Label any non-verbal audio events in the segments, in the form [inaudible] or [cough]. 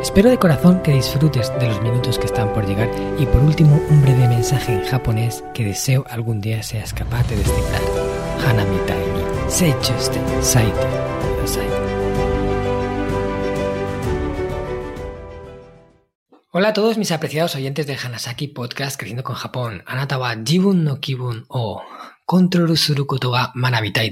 Espero de corazón que disfrutes de los minutos que están por llegar y por último un breve mensaje en japonés que deseo algún día seas capaz de descifrar. Hanamitai ni seichuste saite. Hola a todos mis apreciados oyentes del Hanasaki Podcast Creciendo con Japón. Anata wa jibun no kibun o manabitai?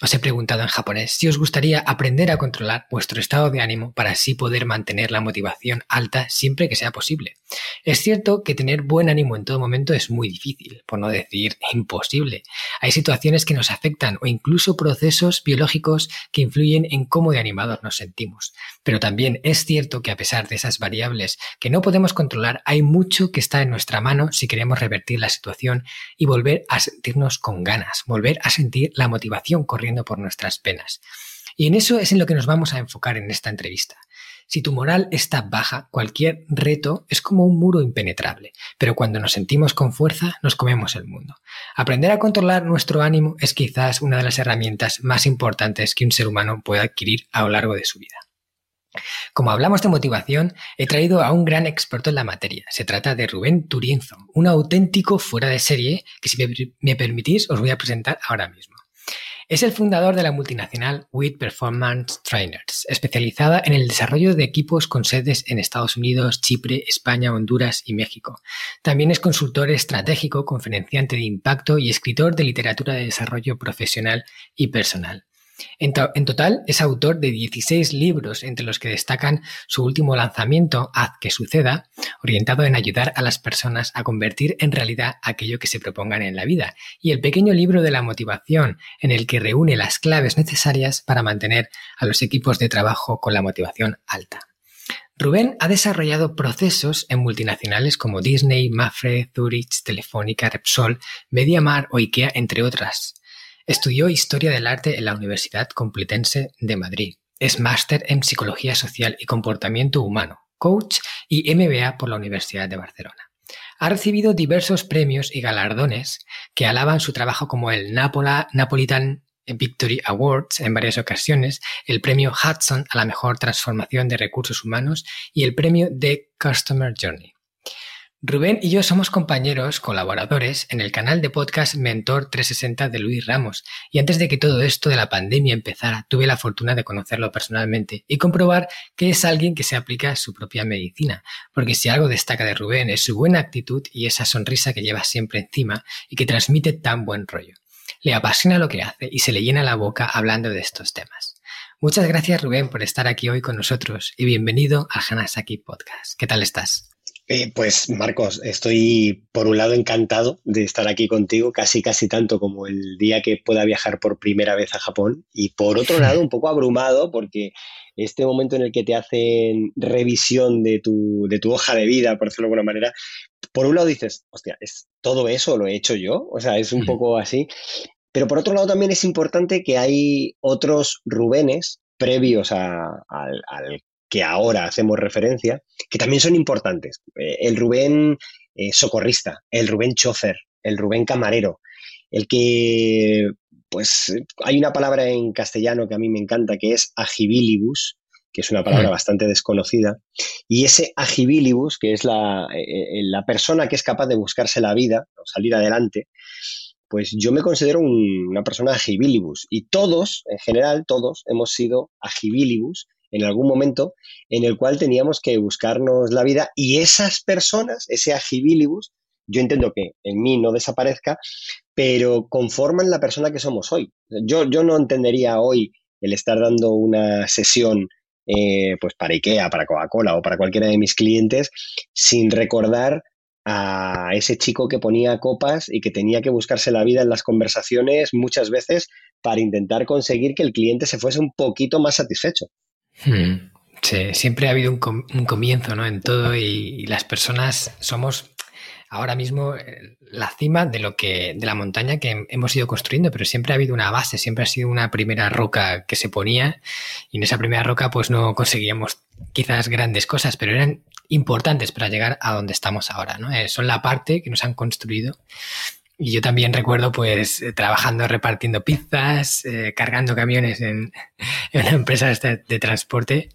Os he preguntado en japonés si os gustaría aprender a controlar vuestro estado de ánimo para así poder mantener la motivación alta siempre que sea posible. Es cierto que tener buen ánimo en todo momento es muy difícil, por no decir imposible. Hay situaciones que nos afectan o incluso procesos biológicos que influyen en cómo de animados nos sentimos. Pero también es cierto que a pesar de esas variables que no podemos controlar, hay mucho que está en nuestra mano si queremos revertir la situación y volver a sentirnos con ganas, volver a sentir la motivación corriendo por nuestras penas. Y en eso es en lo que nos vamos a enfocar en esta entrevista. Si tu moral está baja, cualquier reto es como un muro impenetrable, pero cuando nos sentimos con fuerza, nos comemos el mundo. Aprender a controlar nuestro ánimo es quizás una de las herramientas más importantes que un ser humano puede adquirir a lo largo de su vida. Como hablamos de motivación, he traído a un gran experto en la materia. Se trata de Rubén Turienzo, un auténtico fuera de serie que si me permitís os voy a presentar ahora mismo. Es el fundador de la multinacional WIT Performance Trainers, especializada en el desarrollo de equipos con sedes en Estados Unidos, Chipre, España, Honduras y México. También es consultor estratégico, conferenciante de impacto y escritor de literatura de desarrollo profesional y personal. En, total es autor de 16 libros, entre los que destacan su último lanzamiento, Haz que suceda, orientado en ayudar a las personas a convertir en realidad aquello que se propongan en la vida, y el pequeño libro de la motivación, en el que reúne las claves necesarias para mantener a los equipos de trabajo con la motivación alta. Rubén ha desarrollado procesos en multinacionales como Disney, Mafre, Zurich, Telefónica, Repsol, MediaMar o IKEA, entre otras. Estudió Historia del Arte en la Universidad Complutense de Madrid. Es máster en Psicología Social y Comportamiento Humano, coach y MBA por la Universidad de Barcelona. Ha recibido diversos premios y galardones que alaban su trabajo como el Napolitan Victory Awards en varias ocasiones, el premio Hudson a la mejor transformación de recursos humanos y el premio The Customer Journey. Rubén y yo somos compañeros, colaboradores en el canal de podcast Mentor 360 de Luis Ramos y antes de que todo esto de la pandemia empezara tuve la fortuna de conocerlo personalmente y comprobar que es alguien que se aplica su propia medicina, porque si algo destaca de Rubén es su buena actitud y esa sonrisa que lleva siempre encima y que transmite tan buen rollo. Le apasiona lo que hace y se le llena la boca hablando de estos temas. Muchas gracias Rubén por estar aquí hoy con nosotros y bienvenido al Hanasaki Podcast. ¿Qué tal estás? Eh, pues Marcos, estoy por un lado encantado de estar aquí contigo, casi casi tanto como el día que pueda viajar por primera vez a Japón, y por otro [laughs] lado un poco abrumado porque este momento en el que te hacen revisión de tu, de tu hoja de vida, por decirlo de alguna manera, por un lado dices, hostia, ¿es todo eso lo he hecho yo? O sea, es un poco así. Pero por otro lado también es importante que hay otros Rubenes previos al, al que ahora hacemos referencia, que también son importantes. Eh, el Rubén eh, socorrista, el Rubén chofer, el Rubén camarero, el que, pues, hay una palabra en castellano que a mí me encanta, que es agibilibus, que es una palabra bastante desconocida, y ese agibilibus, que es la, eh, la, persona que es capaz de buscarse la vida o salir adelante, pues yo me considero una persona agibilibus, y todos, en general, todos hemos sido agibilibus en algún momento en el cual teníamos que buscarnos la vida y esas personas, ese agibilibus, yo entiendo que en mí no desaparezca, pero conforman la persona que somos hoy. Yo, yo no entendería hoy el estar dando una sesión eh, pues para IKEA, para Coca-Cola o para cualquiera de mis clientes sin recordar a ese chico que ponía copas y que tenía que buscarse la vida en las conversaciones muchas veces para intentar conseguir que el cliente se fuese un poquito más satisfecho. Hmm. Sí, siempre ha habido un, comienzo ¿no? en todo y, las personas somos ahora mismo eh, la cima de lo que, de la montaña que hemos ido construyendo, pero siempre ha habido una base, siempre ha sido una primera roca que se ponía y en esa primera roca pues no conseguíamos quizás grandes cosas, pero eran importantes para llegar a donde estamos ahora, ¿no? Eh, son la parte que nos han construido y yo también recuerdo, pues, eh, trabajando repartiendo pizzas, eh, cargando camiones en, [laughs] en una empresa de, de, transporte.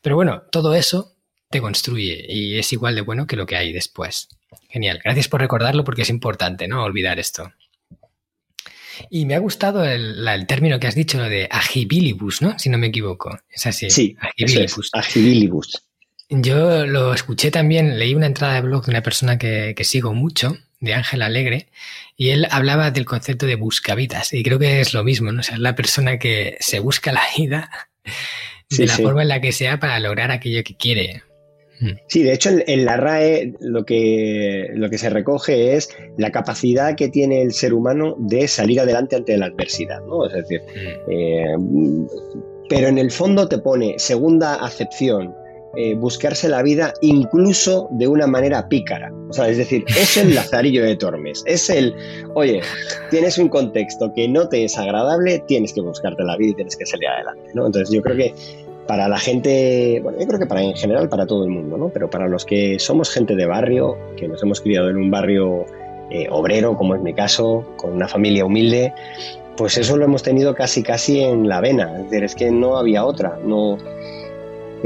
Pero bueno, todo eso te construye y es igual de bueno que lo que hay después. Genial. Gracias por recordarlo porque es importante, ¿no? Olvidar esto. Y me ha gustado el, el término que has dicho, lo de agibilibus, ¿no? Si no me equivoco. Es así. Sí, agibilibus. Es, agibilibus. Yo lo escuché también, leí una entrada de blog de una persona que, que sigo mucho, de Ángel Alegre, y él hablaba del concepto de buscavidas, y creo que es lo mismo, ¿no? O sea, es la persona que se busca la vida [laughs] de sí, la sí. forma en la que sea para lograr aquello que quiere. Mm. Sí, de hecho en, en, la RAE lo que, lo que se recoge es la capacidad que tiene el ser humano de salir adelante ante la adversidad, ¿no? Es decir, mm. eh, pero en el fondo te pone segunda acepción, eh, buscarse la vida incluso de una manera pícara. O sea, es decir, es el [laughs] lazarillo de Tormes. Es el, oye, tienes un contexto que no te es agradable, tienes que buscarte la vida y tienes que salir adelante. ¿no? Entonces yo creo que para la gente, bueno, yo creo que para en general para todo el mundo, ¿no? Pero para los que somos gente de barrio, que nos hemos criado en un barrio eh, obrero, como es mi caso, con una familia humilde, pues eso lo hemos tenido casi casi en la vena. Es decir, es que no había otra. No,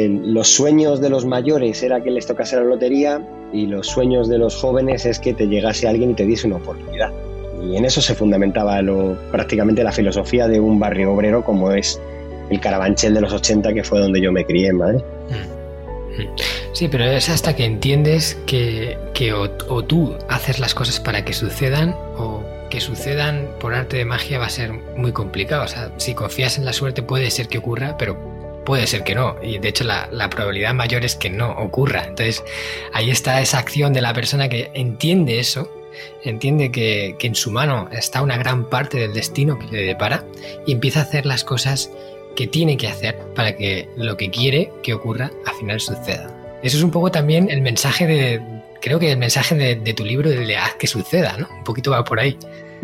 los sueños de los mayores era que les tocase la lotería y los sueños de los jóvenes es que te llegase alguien y te diese una oportunidad. Y en eso se fundamentaba lo, prácticamente la filosofía de un barrio obrero como es el Carabanchel de los 80, que fue donde yo me crié en. Mm. Sí, pero es hasta que entiendes que, que o, o, tú haces las cosas para que sucedan o que sucedan por arte de magia va a ser muy complicado. O sea, si confías en la suerte puede ser que ocurra, pero puede ser que no. Y de hecho la, probabilidad mayor es que no ocurra. Entonces ahí está esa acción de la persona que entiende eso, entiende que, que en su mano está una gran parte del destino que le depara y empieza a hacer las cosas que tiene que hacer para que lo que quiere que ocurra al final suceda. Eso es un poco también el mensaje de, creo que el mensaje de, de tu libro de haz que suceda, ¿no? Un poquito va por ahí.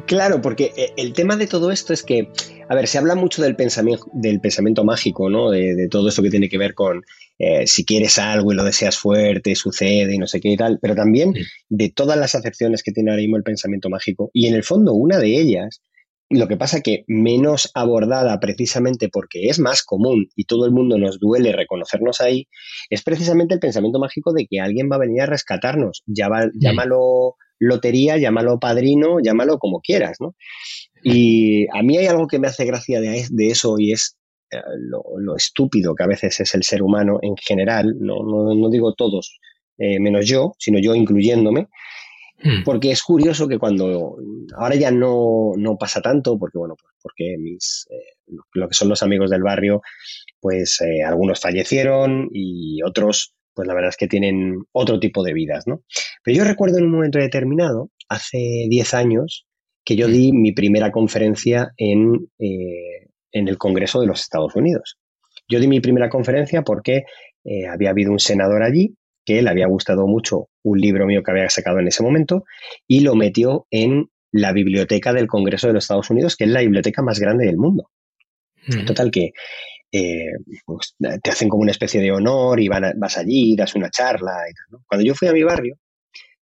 Claro, porque eh, el tema de todo esto es que, a ver, se habla mucho del pensamiento, del pensamiento mágico, ¿no? De, de todo esto que tiene que ver con eh, si quieres algo y lo deseas fuerte, sucede y no sé qué y tal, pero también de todas las acepciones que tiene ahora mismo el pensamiento mágico. Y en el fondo, una de ellas lo que pasa que menos abordada precisamente porque es más común y todo el mundo nos duele reconocernos ahí, es precisamente el pensamiento mágico de que alguien va a venir a rescatarnos. Sí. Llámalo lotería, llámalo padrino, llámalo como quieras, ¿no? Y a mí hay algo que me hace gracia de, de eso y es eh, lo, lo, estúpido que a veces es el ser humano en general, no, no, no digo todos, eh, menos yo, sino yo incluyéndome, Hmm. Porque es curioso que cuando ahora ya no, no pasa tanto, porque bueno, pues porque mis eh, lo que son los amigos del barrio, pues algunos fallecieron y otros, pues la verdad es que tienen otro tipo de vidas, ¿no? Pero yo recuerdo en un momento determinado, hace 10 años, que yo di mi primera conferencia en, eh, en el Congreso de los Estados Unidos. Yo di mi primera conferencia porque eh, había habido un senador allí que le había gustado mucho un libro mío que había sacado en ese momento y lo metió en la biblioteca del Congreso de los Estados Unidos, que es la biblioteca más grande del mundo. Mm. Total que eh, pues, te hacen como una especie de honor y van a, vas allí, das una charla y tal. ¿no? Cuando yo fui a mi barrio,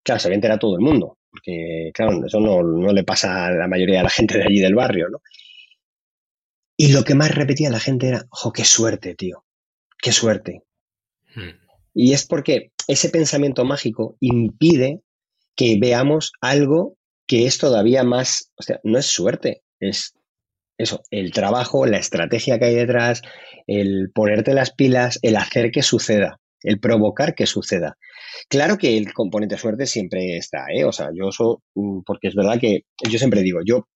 claro, se había enterado todo el mundo, porque claro, eso no, no, le pasa a la mayoría de la gente de allí del barrio, ¿no? Y lo que más repetía la gente era, ¡jo, qué suerte, tío! ¡Qué suerte! Mm. Y es porque ese pensamiento mágico impide que veamos algo que es todavía más, o sea, no es suerte, es eso, el trabajo, la estrategia que hay detrás, el ponerte las pilas, el hacer que suceda, el provocar que suceda. Claro que el componente suerte siempre está, ¿eh? O sea, yo eso, mm, porque es verdad que yo siempre digo, yo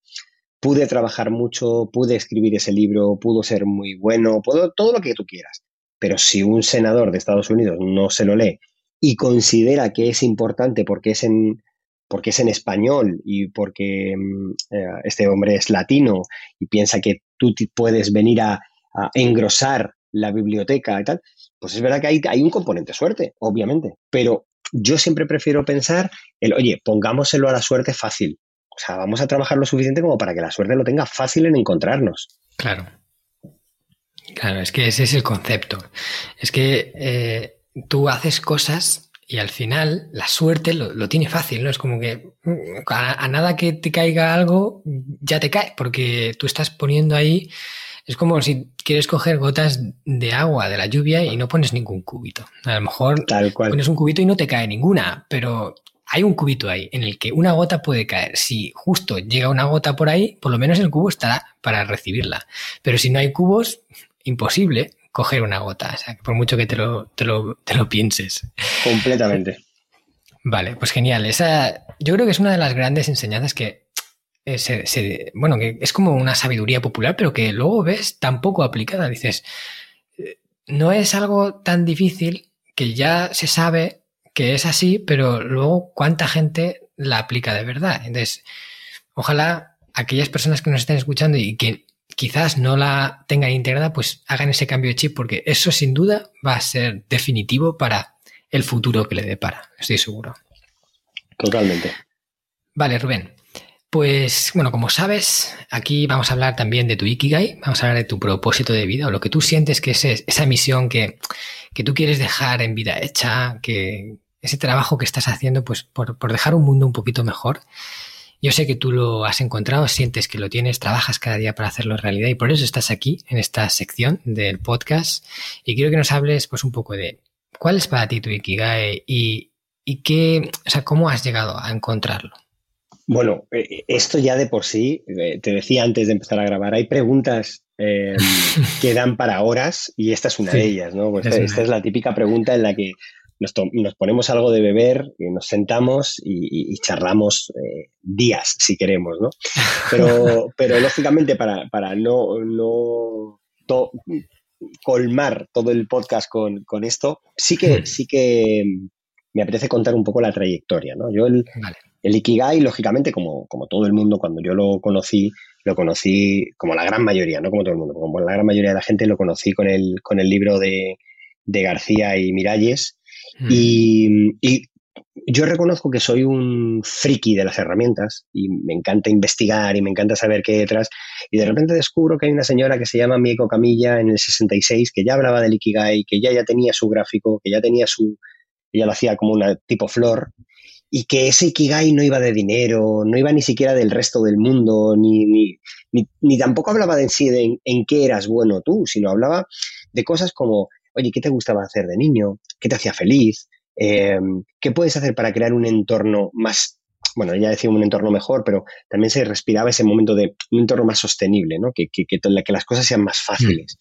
pude trabajar mucho, pude escribir ese libro, pudo ser muy bueno, puedo, todo lo que tú quieras. Pero si un senador de Estados Unidos no se lo lee y considera que es importante porque es en, porque es en español y porque mm, eh, este hombre es latino y piensa que tú puedes venir a, a, engrosar la biblioteca y tal, pues es verdad que hay, hay un componente suerte, obviamente, pero yo siempre prefiero pensar el, oye, pongámoselo a la suerte fácil. O sea, vamos a trabajar lo suficiente como para que la suerte lo tenga fácil en encontrarnos. Claro. Claro, es que ese es el concepto. Es que eh, tú haces cosas y al final la suerte lo, tiene fácil, ¿no? Es como que mm, a, nada que te caiga algo, ya te cae, porque tú estás poniendo ahí, es como si quieres coger gotas de agua de la lluvia y no pones ningún cubito. A lo mejor pones un cubito y no te cae ninguna, pero hay un cubito ahí en el que una gota puede caer. Si justo llega una gota por ahí, por lo menos el cubo estará para recibirla. Pero si no hay cubos, imposible coger una gota, o sea, por mucho que te lo, te lo, pienses. Completamente. Vale, pues genial. Esa, yo creo que es una de las grandes enseñanzas que eh, se, bueno, que es como una sabiduría popular, pero que luego ves tan poco aplicada. Dices, eh, no es algo tan difícil que ya se sabe que es así, pero luego cuánta gente la aplica de verdad. Entonces, ojalá aquellas personas que nos estén escuchando y que quizás no la tengan integrada, pues hagan ese cambio de chip, porque eso sin duda va a ser definitivo para el futuro que le depara, estoy seguro. Totalmente. Vale, Rubén. Pues bueno, como sabes, aquí vamos a hablar también de tu Ikigai, vamos a hablar de tu propósito de vida o lo que tú sientes que es esa misión que, que tú quieres dejar en vida hecha, que ese trabajo que estás haciendo pues por, por dejar un mundo un poquito mejor. Yo sé que tú lo has encontrado, sientes que lo tienes, trabajas cada día para hacerlo realidad y por eso estás aquí en esta sección del podcast y quiero que nos hables pues un poco de cuál es para ti tu Ikigai y, y qué, o sea, cómo has llegado a encontrarlo. Bueno, eh, esto ya de por sí, eh, te decía antes de empezar a grabar, hay preguntas em, [laughs] que dan para horas y esta es una de ellas, ¿no? Pues esta es la típica pregunta en la que nos, ponemos algo de beber, y nos sentamos y, charlamos eh, días, si queremos, ¿no? Pero, [laughs] pero lógicamente, para, para no, no colmar todo el podcast con, esto, sí que, sí que me apetece contar un poco la trayectoria, ¿no? Yo el, el Ikigai, lógicamente, como, como todo el mundo, cuando yo lo conocí, lo conocí como la gran mayoría, no como todo el mundo, como la gran mayoría de la gente lo conocí con el, con el libro de, de García y Miralles, Mm. Y, yo reconozco que soy un friki de las herramientas y me encanta investigar y me encanta saber qué hay detrás. Y de repente descubro que hay una señora que se llama Mieko Camilla en el 66 que ya hablaba del Ikigai, que ya, ya tenía su gráfico, que ya tenía su. Ella lo hacía como una tipo flor y que ese Ikigai no iba de dinero, no iba ni siquiera del resto del mundo, ni, ni, ni, tampoco hablaba de en sí de en, qué eras bueno tú, sino hablaba de cosas como oye, ¿qué te gustaba hacer de niño? ¿Qué te hacía feliz? Eh, ¿Qué puedes hacer para crear un entorno más, bueno, ya decía un entorno mejor, pero también se respiraba ese momento de un entorno más sostenible, ¿no? Que, que, que, que las cosas sean más fáciles.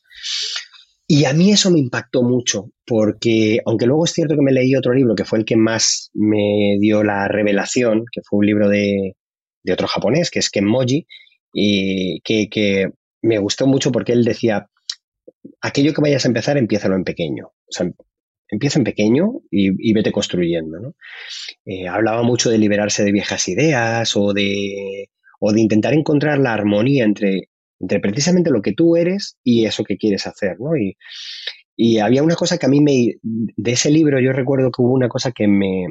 Y a mí eso me impactó mucho, porque aunque luego es cierto que me leí otro libro que fue el que más me dio la revelación, que fue un libro de, de otro japonés, que es Kenmoji, y que, que me gustó mucho porque él decía, aquello que vayas a empezar, empiézalo en pequeño. O sea, empieza en pequeño y, vete construyendo. ¿no? Eh, hablaba mucho de liberarse de viejas ideas o de, o de intentar encontrar la armonía entre, entre precisamente lo que tú eres y eso que quieres hacer. ¿no? Y, había una cosa que a mí me... De ese libro yo recuerdo que hubo una cosa que me,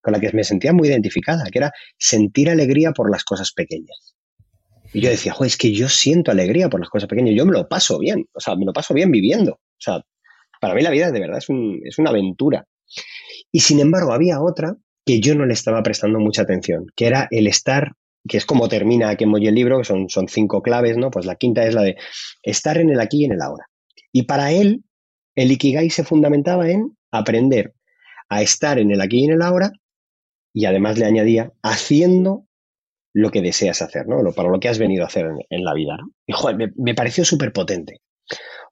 con la que me sentía muy identificada, que era sentir alegría por las cosas pequeñas. Y yo decía, es que yo siento alegría por las cosas pequeñas, yo me lo paso bien, o sea, me lo paso bien viviendo. O sea, para mí la vida de verdad es, es una aventura. Y sin embargo, había otra que yo no le estaba prestando mucha atención, que era el estar, que es como termina aquí en el libro, que son, son cinco claves, ¿no? Pues la quinta es la de estar en el aquí y en el ahora. Y para él, el Ikigai se fundamentaba en aprender a estar en el aquí y en el ahora, y además le añadía, haciendo lo que deseas hacer, ¿no? Para lo que has venido a hacer en, la vida, ¿no? Y joder, me, pareció súper potente.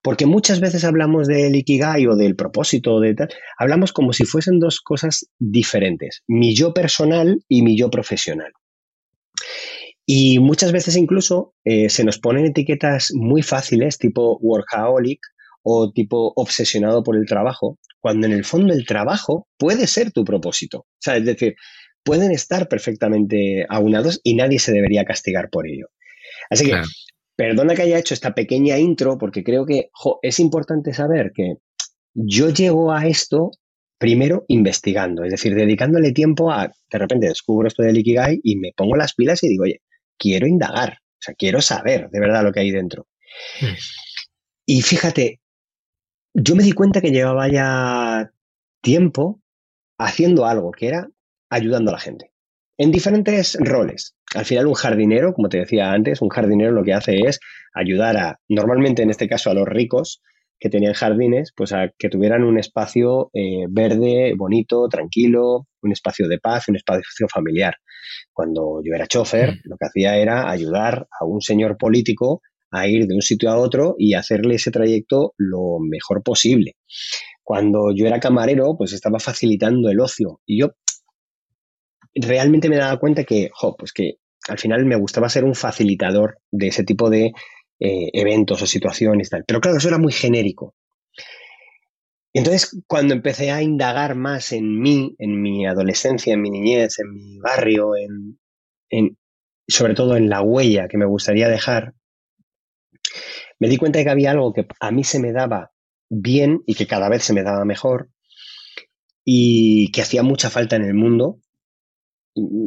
Porque muchas veces hablamos del Ikigai o del propósito de tal, hablamos como si fuesen dos cosas diferentes, mi yo personal y mi yo profesional. Y muchas veces incluso eh, se nos ponen etiquetas muy fáciles, tipo workaholic o tipo obsesionado por el trabajo, cuando en el fondo el trabajo puede ser tu propósito. O sea, es decir, pueden estar perfectamente aunados y nadie se debería castigar por ello. Así que, perdona que haya hecho esta pequeña intro, porque creo que es importante saber que yo llego a esto primero investigando, es decir, dedicándole tiempo a, de repente descubro esto del Ikigai y me pongo las pilas y digo, oye, quiero indagar, o sea, quiero saber de verdad lo que hay dentro. Y fíjate, yo me di cuenta que llevaba ya tiempo haciendo algo que era ayudando a la gente en diferentes roles. Al final un jardinero, como te decía antes, un jardinero lo que hace es ayudar a, normalmente en este caso a los ricos que tenían jardines, pues a que tuvieran un espacio eh, verde, bonito, tranquilo, un espacio de paz, un espacio familiar. Cuando yo era chofer, mm. lo que hacía era ayudar a un señor político a ir de un sitio a otro y hacerle ese trayecto lo mejor posible. Cuando yo era camarero, pues estaba facilitando el ocio. Y yo realmente me daba cuenta que, jo, pues que al final me gustaba ser un facilitador de ese tipo de eh, eventos o situaciones. Tal. Pero claro, eso era muy genérico. Entonces, cuando empecé a indagar más en mí, en mi adolescencia, en mi niñez, en mi barrio, en sobre todo en la huella que me gustaría dejar, me di cuenta de que había algo que a mí se me daba bien y que cada vez se me daba mejor y que hacía mucha falta en el mundo.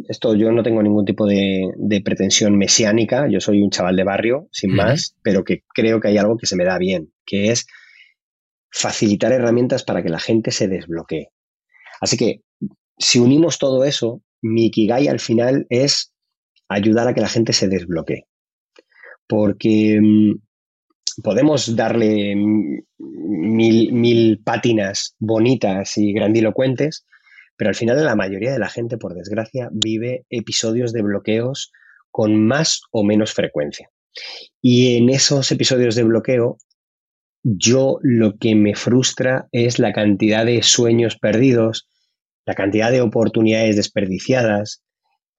Esto yo no tengo ningún tipo de, pretensión mesiánica, yo soy un chaval de barrio, sin más, pero que creo que hay algo que se me da bien, que es facilitar herramientas para que la gente se desbloquee. Así que si unimos todo eso, mi Ikigai al final es ayudar a que la gente se desbloquee. Porque mm, podemos darle mil, mil pátinas bonitas y grandilocuentes, pero al final la mayoría de la gente, por desgracia, vive episodios de bloqueos con más o menos frecuencia. Y en esos episodios de bloqueo, yo lo que me frustra es la cantidad de sueños perdidos, la cantidad de oportunidades desperdiciadas,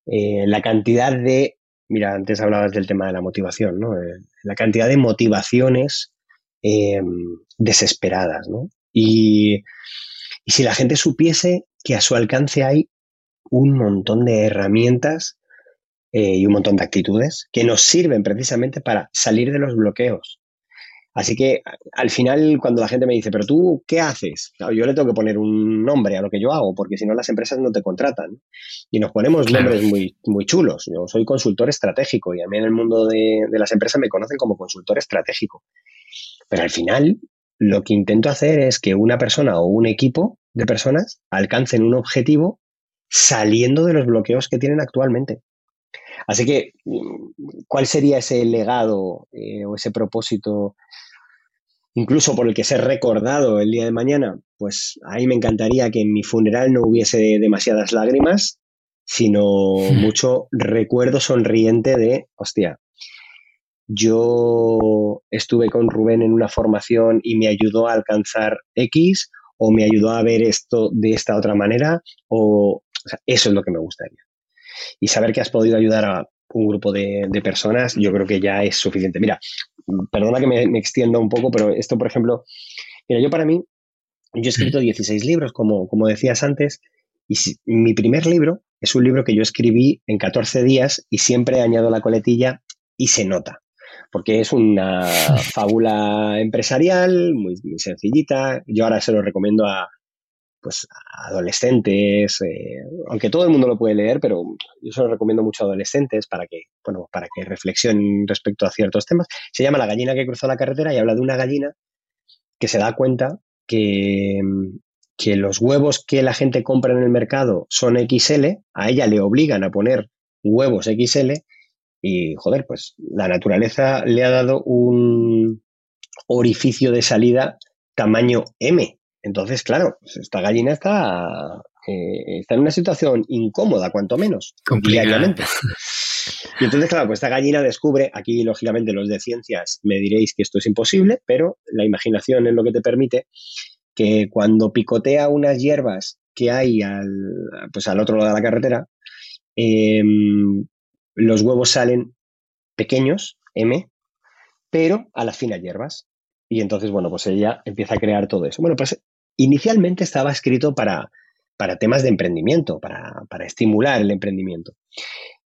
eh, la cantidad de Mira, antes hablabas del tema de la motivación, ¿no? Eh, la cantidad de motivaciones eh, desesperadas, ¿no? Y, si la gente supiese que a su alcance hay un montón de herramientas eh, y un montón de actitudes que nos sirven precisamente para salir de los bloqueos, Así que al final, cuando la gente me dice, pero tú, ¿qué haces? yo le tengo que poner un nombre a lo que yo hago, porque si no las empresas no te contratan. Y nos ponemos nombres muy, muy chulos. Yo soy consultor estratégico y a mí en el mundo de, de las empresas me conocen como consultor estratégico. Pero al final, lo que intento hacer es que una persona o un equipo de personas alcancen un objetivo saliendo de los bloqueos que tienen actualmente. Así que, ¿cuál sería ese legado eh, o ese propósito incluso por el que ser recordado el día de mañana, pues ahí me encantaría que en mi funeral no hubiese demasiadas lágrimas, sino [laughs] mucho recuerdo sonriente de, hostia, yo estuve con Rubén en una formación y me ayudó a alcanzar X o me ayudó a ver esto de esta otra manera o, eso es lo que me gustaría. Y saber que has podido ayudar a un grupo de, de personas, yo creo que ya es suficiente. Mira, perdona que me, extienda un poco, pero esto, por ejemplo, mira, yo para mí, yo he escrito 16 libros, como, como decías antes, y mi primer libro es un libro que yo escribí en 14 días y siempre añado la coletilla y se nota, porque es una [laughs] fábula empresarial muy, muy sencillita. Yo ahora se lo recomiendo a, pues adolescentes, eh, aunque todo el mundo lo puede leer, pero yo se lo recomiendo mucho a adolescentes para que, bueno, para que reflexionen respecto a ciertos temas. Se llama La gallina que cruzó la carretera y habla de una gallina que se da cuenta que, que los huevos que la gente compra en el mercado son XL, a ella le obligan a poner huevos XL y, joder, pues la naturaleza le ha dado un orificio de salida tamaño M, entonces, claro, pues esta gallina está, eh, está en una situación incómoda, cuanto menos, diariamente. [laughs] Y entonces, claro, pues esta gallina descubre, aquí lógicamente los de ciencias me diréis que esto es imposible, pero la imaginación es lo que te permite que cuando picotea unas hierbas que hay al, pues al otro lado de la carretera, em, los huevos salen pequeños, M, pero a las finas hierbas. Y entonces, bueno, pues ella empieza a crear todo eso. Bueno, pues inicialmente estaba escrito para, para temas de emprendimiento, para, estimular el emprendimiento.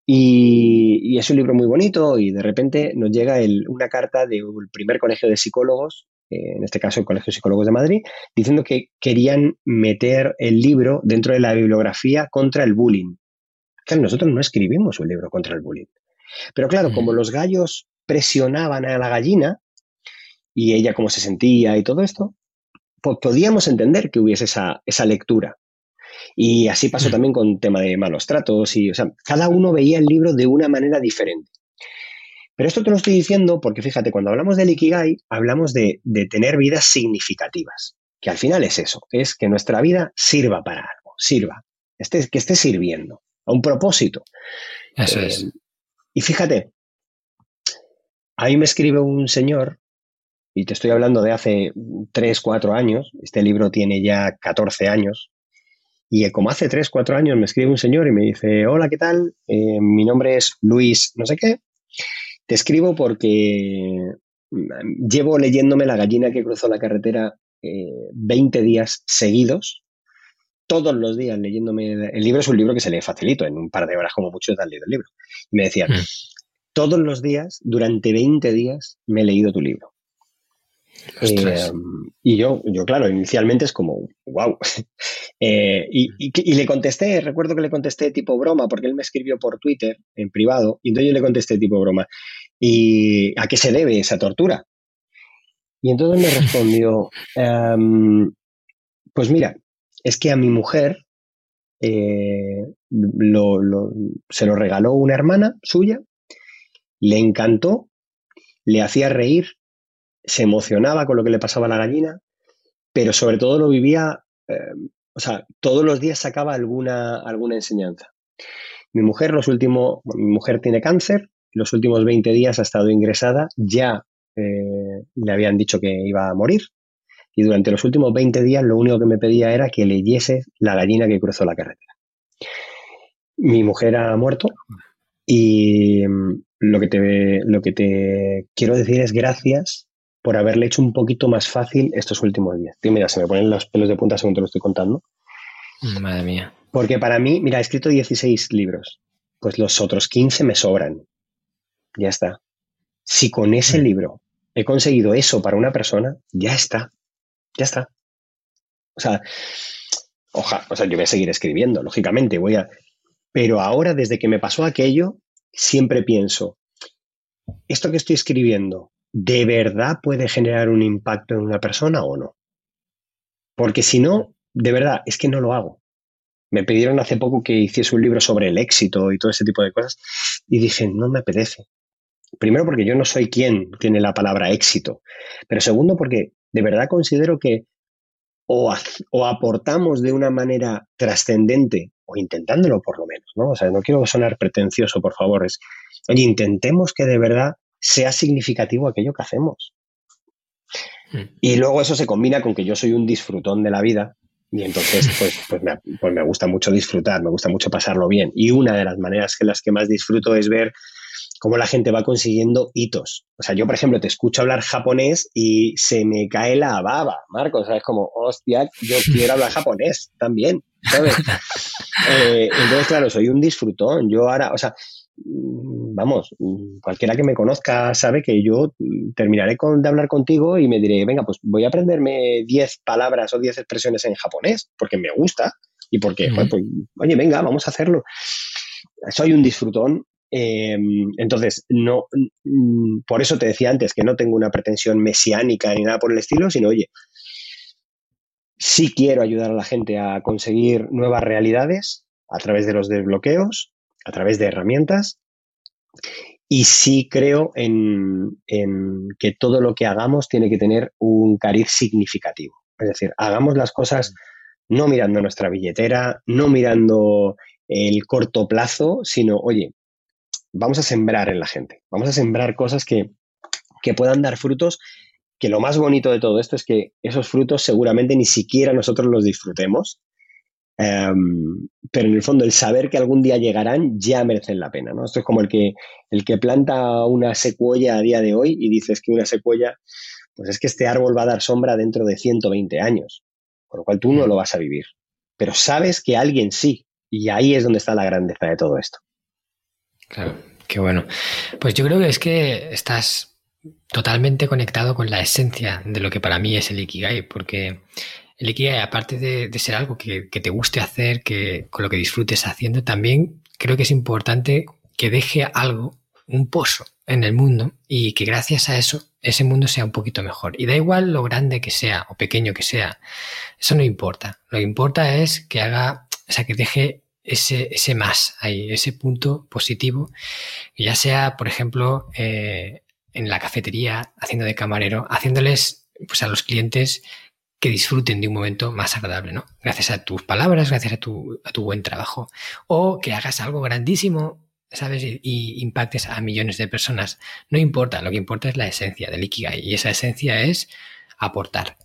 Y, es un libro muy bonito y de repente nos llega una carta del primer colegio de psicólogos eh, en este caso el Colegio de Psicólogos de Madrid, diciendo que querían meter el libro dentro de la bibliografía contra el bullying. Claro, nosotros no escribimos un libro contra el bullying. Pero claro, como mm. los gallos presionaban a la gallina y ella cómo se sentía y todo esto, pues podíamos entender que hubiese esa, esa lectura. Y así pasó mm. también con el tema de malos tratos y, o sea, cada uno veía el libro de una manera diferente. Pero esto te lo estoy diciendo porque fíjate, cuando hablamos del Ikigai, hablamos de, tener vidas significativas, que al final es eso, es que nuestra vida sirva para algo, sirva, esté, que esté sirviendo a un propósito. Eso es. Eh, y fíjate, ahí me escribe un señor, y te estoy hablando de hace 3, 4 años, este libro tiene ya 14 años, y como hace 3, 4 años me escribe un señor y me dice, hola, ¿qué tal? Eh, mi nombre es Luis, no sé qué, te escribo porque mm, llevo leyéndome La gallina que cruzó la carretera 20 eh, días seguidos, todos los días leyéndome. El libro es un libro que se lee facilito, en un par de horas como mucho te has leído el libro. Y me decían, mm. todos los días, durante 20 días, me he leído tu libro. Eh, y yo, yo, claro, inicialmente es como, wow. [laughs] Eh, y, le contesté, recuerdo que le contesté tipo broma, porque él me escribió por Twitter en privado, y entonces yo le contesté tipo broma. ¿Y a qué se debe esa tortura? Y entonces me respondió, [laughs] em, pues mira, es que a mi mujer eh, se lo regaló una hermana suya, le encantó, le hacía reír se emocionaba con lo que le pasaba a la gallina, pero sobre todo lo vivía, eh, o sea, todos los días sacaba alguna, alguna enseñanza. Mi mujer, los últimos, mi mujer tiene cáncer, los últimos 20 días ha estado ingresada, ya eh, le habían dicho que iba a morir, y durante los últimos 20 días lo único que me pedía era que leyese la gallina que cruzó la carretera. Mi mujer ha muerto y mm, lo que te, lo que te quiero decir es gracias por haberle hecho un poquito más fácil estos últimos días. Tío, mira, se me ponen los pelos de punta según te lo estoy contando. Madre mía. Porque para mí, mira, he escrito 16 libros. Pues los otros 15 me sobran. Ya está. Si con ese mm. libro he conseguido eso para una persona, ya está. Ya está. O sea, oja, o sea, yo voy a seguir escribiendo, lógicamente, voy a. Pero ahora, desde que me pasó aquello, siempre pienso, esto que estoy escribiendo, ¿de verdad puede generar un impacto en una persona o no? Porque si no, de verdad, es que no lo hago. Me pidieron hace poco que hiciese un libro sobre el éxito y todo ese tipo de cosas y dije, no me apetece. Primero porque yo no soy quien tiene la palabra éxito, pero segundo porque de verdad considero que o, o aportamos de una manera trascendente, o intentándolo por lo menos, ¿no? O sea, no quiero sonar pretencioso, por favor, es, oye, intentemos que de verdad sea significativo aquello que hacemos. Mm. Y luego eso se combina con que yo soy un disfrutón de la vida y entonces [laughs] pues, pues, me, pues, me, gusta mucho disfrutar, me gusta mucho pasarlo bien. Y una de las maneras que las que más disfruto es ver cómo la gente va consiguiendo hitos. O sea, yo, por ejemplo, te escucho hablar japonés y se me cae la baba, Marcos. O es como, hostia, yo [laughs] quiero hablar japonés también. Eh, entonces, claro, soy un disfrutón. Yo ahora, o sea, Mm, vamos, mm, cualquiera que me conozca sabe que yo mm, terminaré con, de hablar contigo y me diré, venga, pues voy a aprenderme 10 palabras o 10 expresiones en japonés, porque me gusta y porque, pues, oye, venga, vamos a hacerlo. Soy un disfrutón. Em, entonces, no, por eso te decía antes que no tengo una pretensión mesiánica ni nada por el estilo, sino, oye, sí quiero ayudar a la gente a conseguir nuevas realidades a través de los desbloqueos, a través de herramientas. Y sí creo en, que todo lo que hagamos tiene que tener un cariz significativo. Es decir, hagamos las cosas no mirando nuestra billetera, no mirando el corto plazo, sino, oye, vamos a sembrar en la gente, vamos a sembrar cosas que, que puedan dar frutos, que lo más bonito de todo esto es que esos frutos seguramente ni siquiera nosotros los disfrutemos, Em, pero en el fondo, el saber que algún día llegarán ya merecen la pena, ¿no? Esto es como el que, el que planta una secuoya a día de hoy y dices que una secuoya, pues es que este árbol va a dar sombra dentro de 120 años, con lo cual tú no lo vas a vivir. Pero sabes que alguien sí, y ahí es donde está la grandeza de todo esto. Claro, qué bueno. Pues yo creo que es que estás totalmente conectado con la esencia de lo que para mí es el Ikigai, porque el Ikigai, aparte de, ser algo que, te guste hacer, que con lo que disfrutes haciendo, también creo que es importante que deje algo, un pozo en el mundo y que gracias a eso ese mundo sea un poquito mejor. Y da igual lo grande que sea o pequeño que sea, eso no importa. Lo que importa es que haga, o sea, que deje ese, ese más ahí, ese punto positivo, ya sea, por ejemplo, eh, en la cafetería, haciendo de camarero, haciéndoles pues, a los clientes que disfruten de un momento más agradable, ¿no? Gracias a tus palabras, gracias a tu, a tu buen trabajo. O que hagas algo grandísimo, ¿sabes? Y, impactes a millones de personas. No importa, lo que importa es la esencia del Ikigai. Y esa esencia es aportar,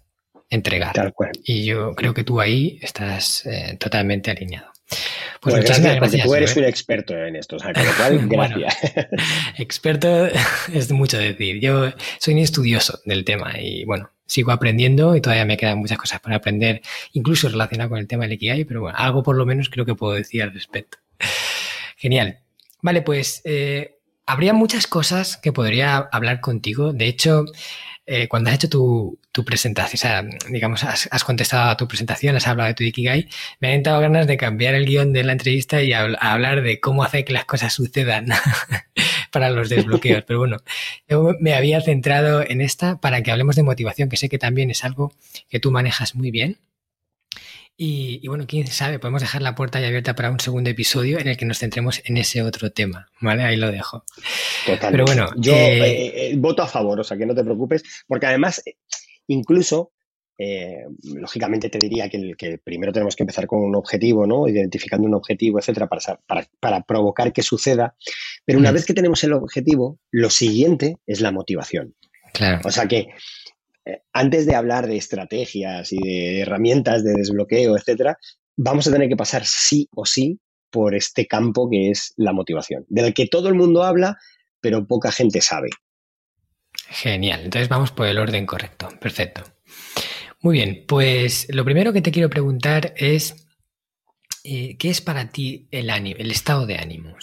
entregar. Tal cual. Y yo creo que tú ahí estás eh, totalmente alineado. Pues, pues gracias, gracias, tú eres un experto en esto, o sea, con lo cual, [laughs] gracias. [laughs] experto es mucho decir. Yo soy un estudioso del tema y bueno, sigo aprendiendo y todavía me quedan muchas cosas para aprender, incluso relacionado con el tema del Ikigai, pero bueno, algo por lo menos creo que puedo decir al respecto. Genial. Vale, pues eh, habría muchas cosas que podría hablar contigo. De hecho, eh, cuando has hecho tu, presentación, o sea, digamos, has, contestado a tu presentación, has hablado de tu Ikigai, me han entrado ganas de cambiar el guion de la entrevista y hablar de cómo hacer que las cosas sucedan [laughs] para los desbloqueos. Pero bueno, yo me había centrado en esta para que hablemos de motivación, que sé que también es algo que tú manejas muy bien. Y, bueno, quién sabe, podemos dejar la puerta ya abierta para un segundo episodio en el que nos centremos en ese otro tema, ¿vale? Ahí lo dejo. Totalmente. Pero bueno, yo eh, eh, eh, voto a favor, o sea, que no te preocupes, porque además, incluso, lógicamente te diría que, que, primero tenemos que empezar con un objetivo, ¿no? Identificando un objetivo, etcétera, para, para, para provocar que suceda. Pero una mm. vez que tenemos el objetivo, lo siguiente es la motivación. Claro. O sea que antes de hablar de estrategias y de herramientas de desbloqueo, etcétera, vamos a tener que pasar sí o sí por este campo que es la motivación, del que todo el mundo habla, pero poca gente sabe. Genial, entonces vamos por el orden correcto, perfecto. Muy bien, pues lo primero que te quiero preguntar es, eh, ¿qué es para ti el ánimo, el estado de ánimo?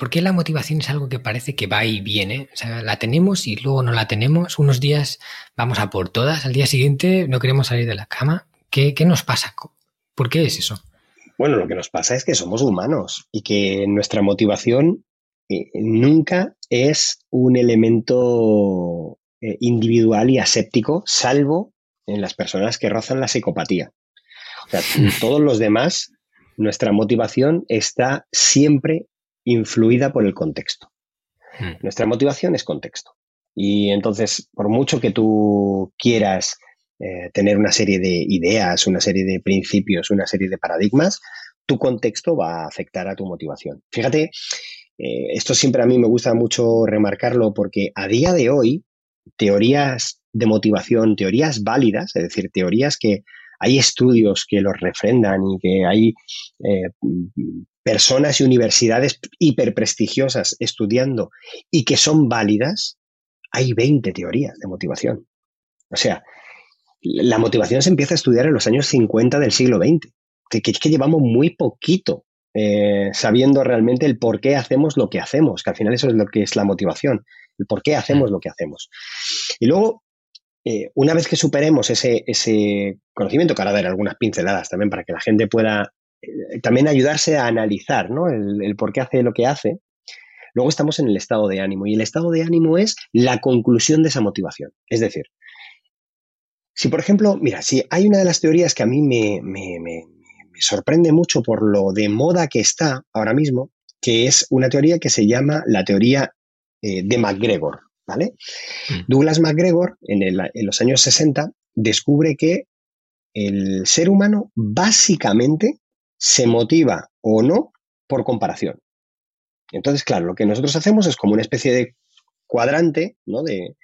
¿Por qué la motivación es algo que parece que va y viene? O sea, la tenemos y luego no la tenemos. Unos días vamos a por todas, al día siguiente no queremos salir de la cama. ¿Qué, nos pasa? ¿Por qué es eso? Bueno, lo que nos pasa es que somos humanos y que nuestra motivación eh, nunca es un elemento eh, individual y aséptico, salvo en las personas que rozan la psicopatía. O sea, [laughs] todos los demás, nuestra motivación está siempre influida por el contexto. Hmm. Nuestra motivación es contexto. Y entonces, por mucho que tú quieras eh, tener una serie de ideas, una serie de principios, una serie de paradigmas, tu contexto va a afectar a tu motivación. Fíjate, eh, esto siempre a mí me gusta mucho remarcarlo porque a día de hoy, teorías de motivación, teorías válidas, es decir, teorías que hay estudios que los refrendan y que hay eh, personas y universidades hiperprestigiosas estudiando y que son válidas, hay 20 teorías de motivación. O sea, la motivación se empieza a estudiar en los años 50 del siglo XX, que, que, que llevamos muy poquito eh, sabiendo realmente el por qué hacemos lo que hacemos, que al final eso es lo que es la motivación, el por qué hacemos lo que hacemos. Y luego, eh, una vez que superemos ese, ese conocimiento, que ahora dar algunas pinceladas también para que la gente pueda también ayudarse a analizar ¿no? el, por qué hace lo que hace, luego estamos en el estado de ánimo y el estado de ánimo es la conclusión de esa motivación. Es decir, si por ejemplo, mira, si hay una de las teorías que a mí me, sorprende mucho por lo de moda que está ahora mismo, que es una teoría que se llama la teoría eh, de McGregor. ¿vale? Mm. Douglas McGregor, en, en los años 60, descubre que el ser humano básicamente se motiva o no por comparación. Entonces, claro, lo que nosotros hacemos es como una especie de cuadrante, ¿no? De,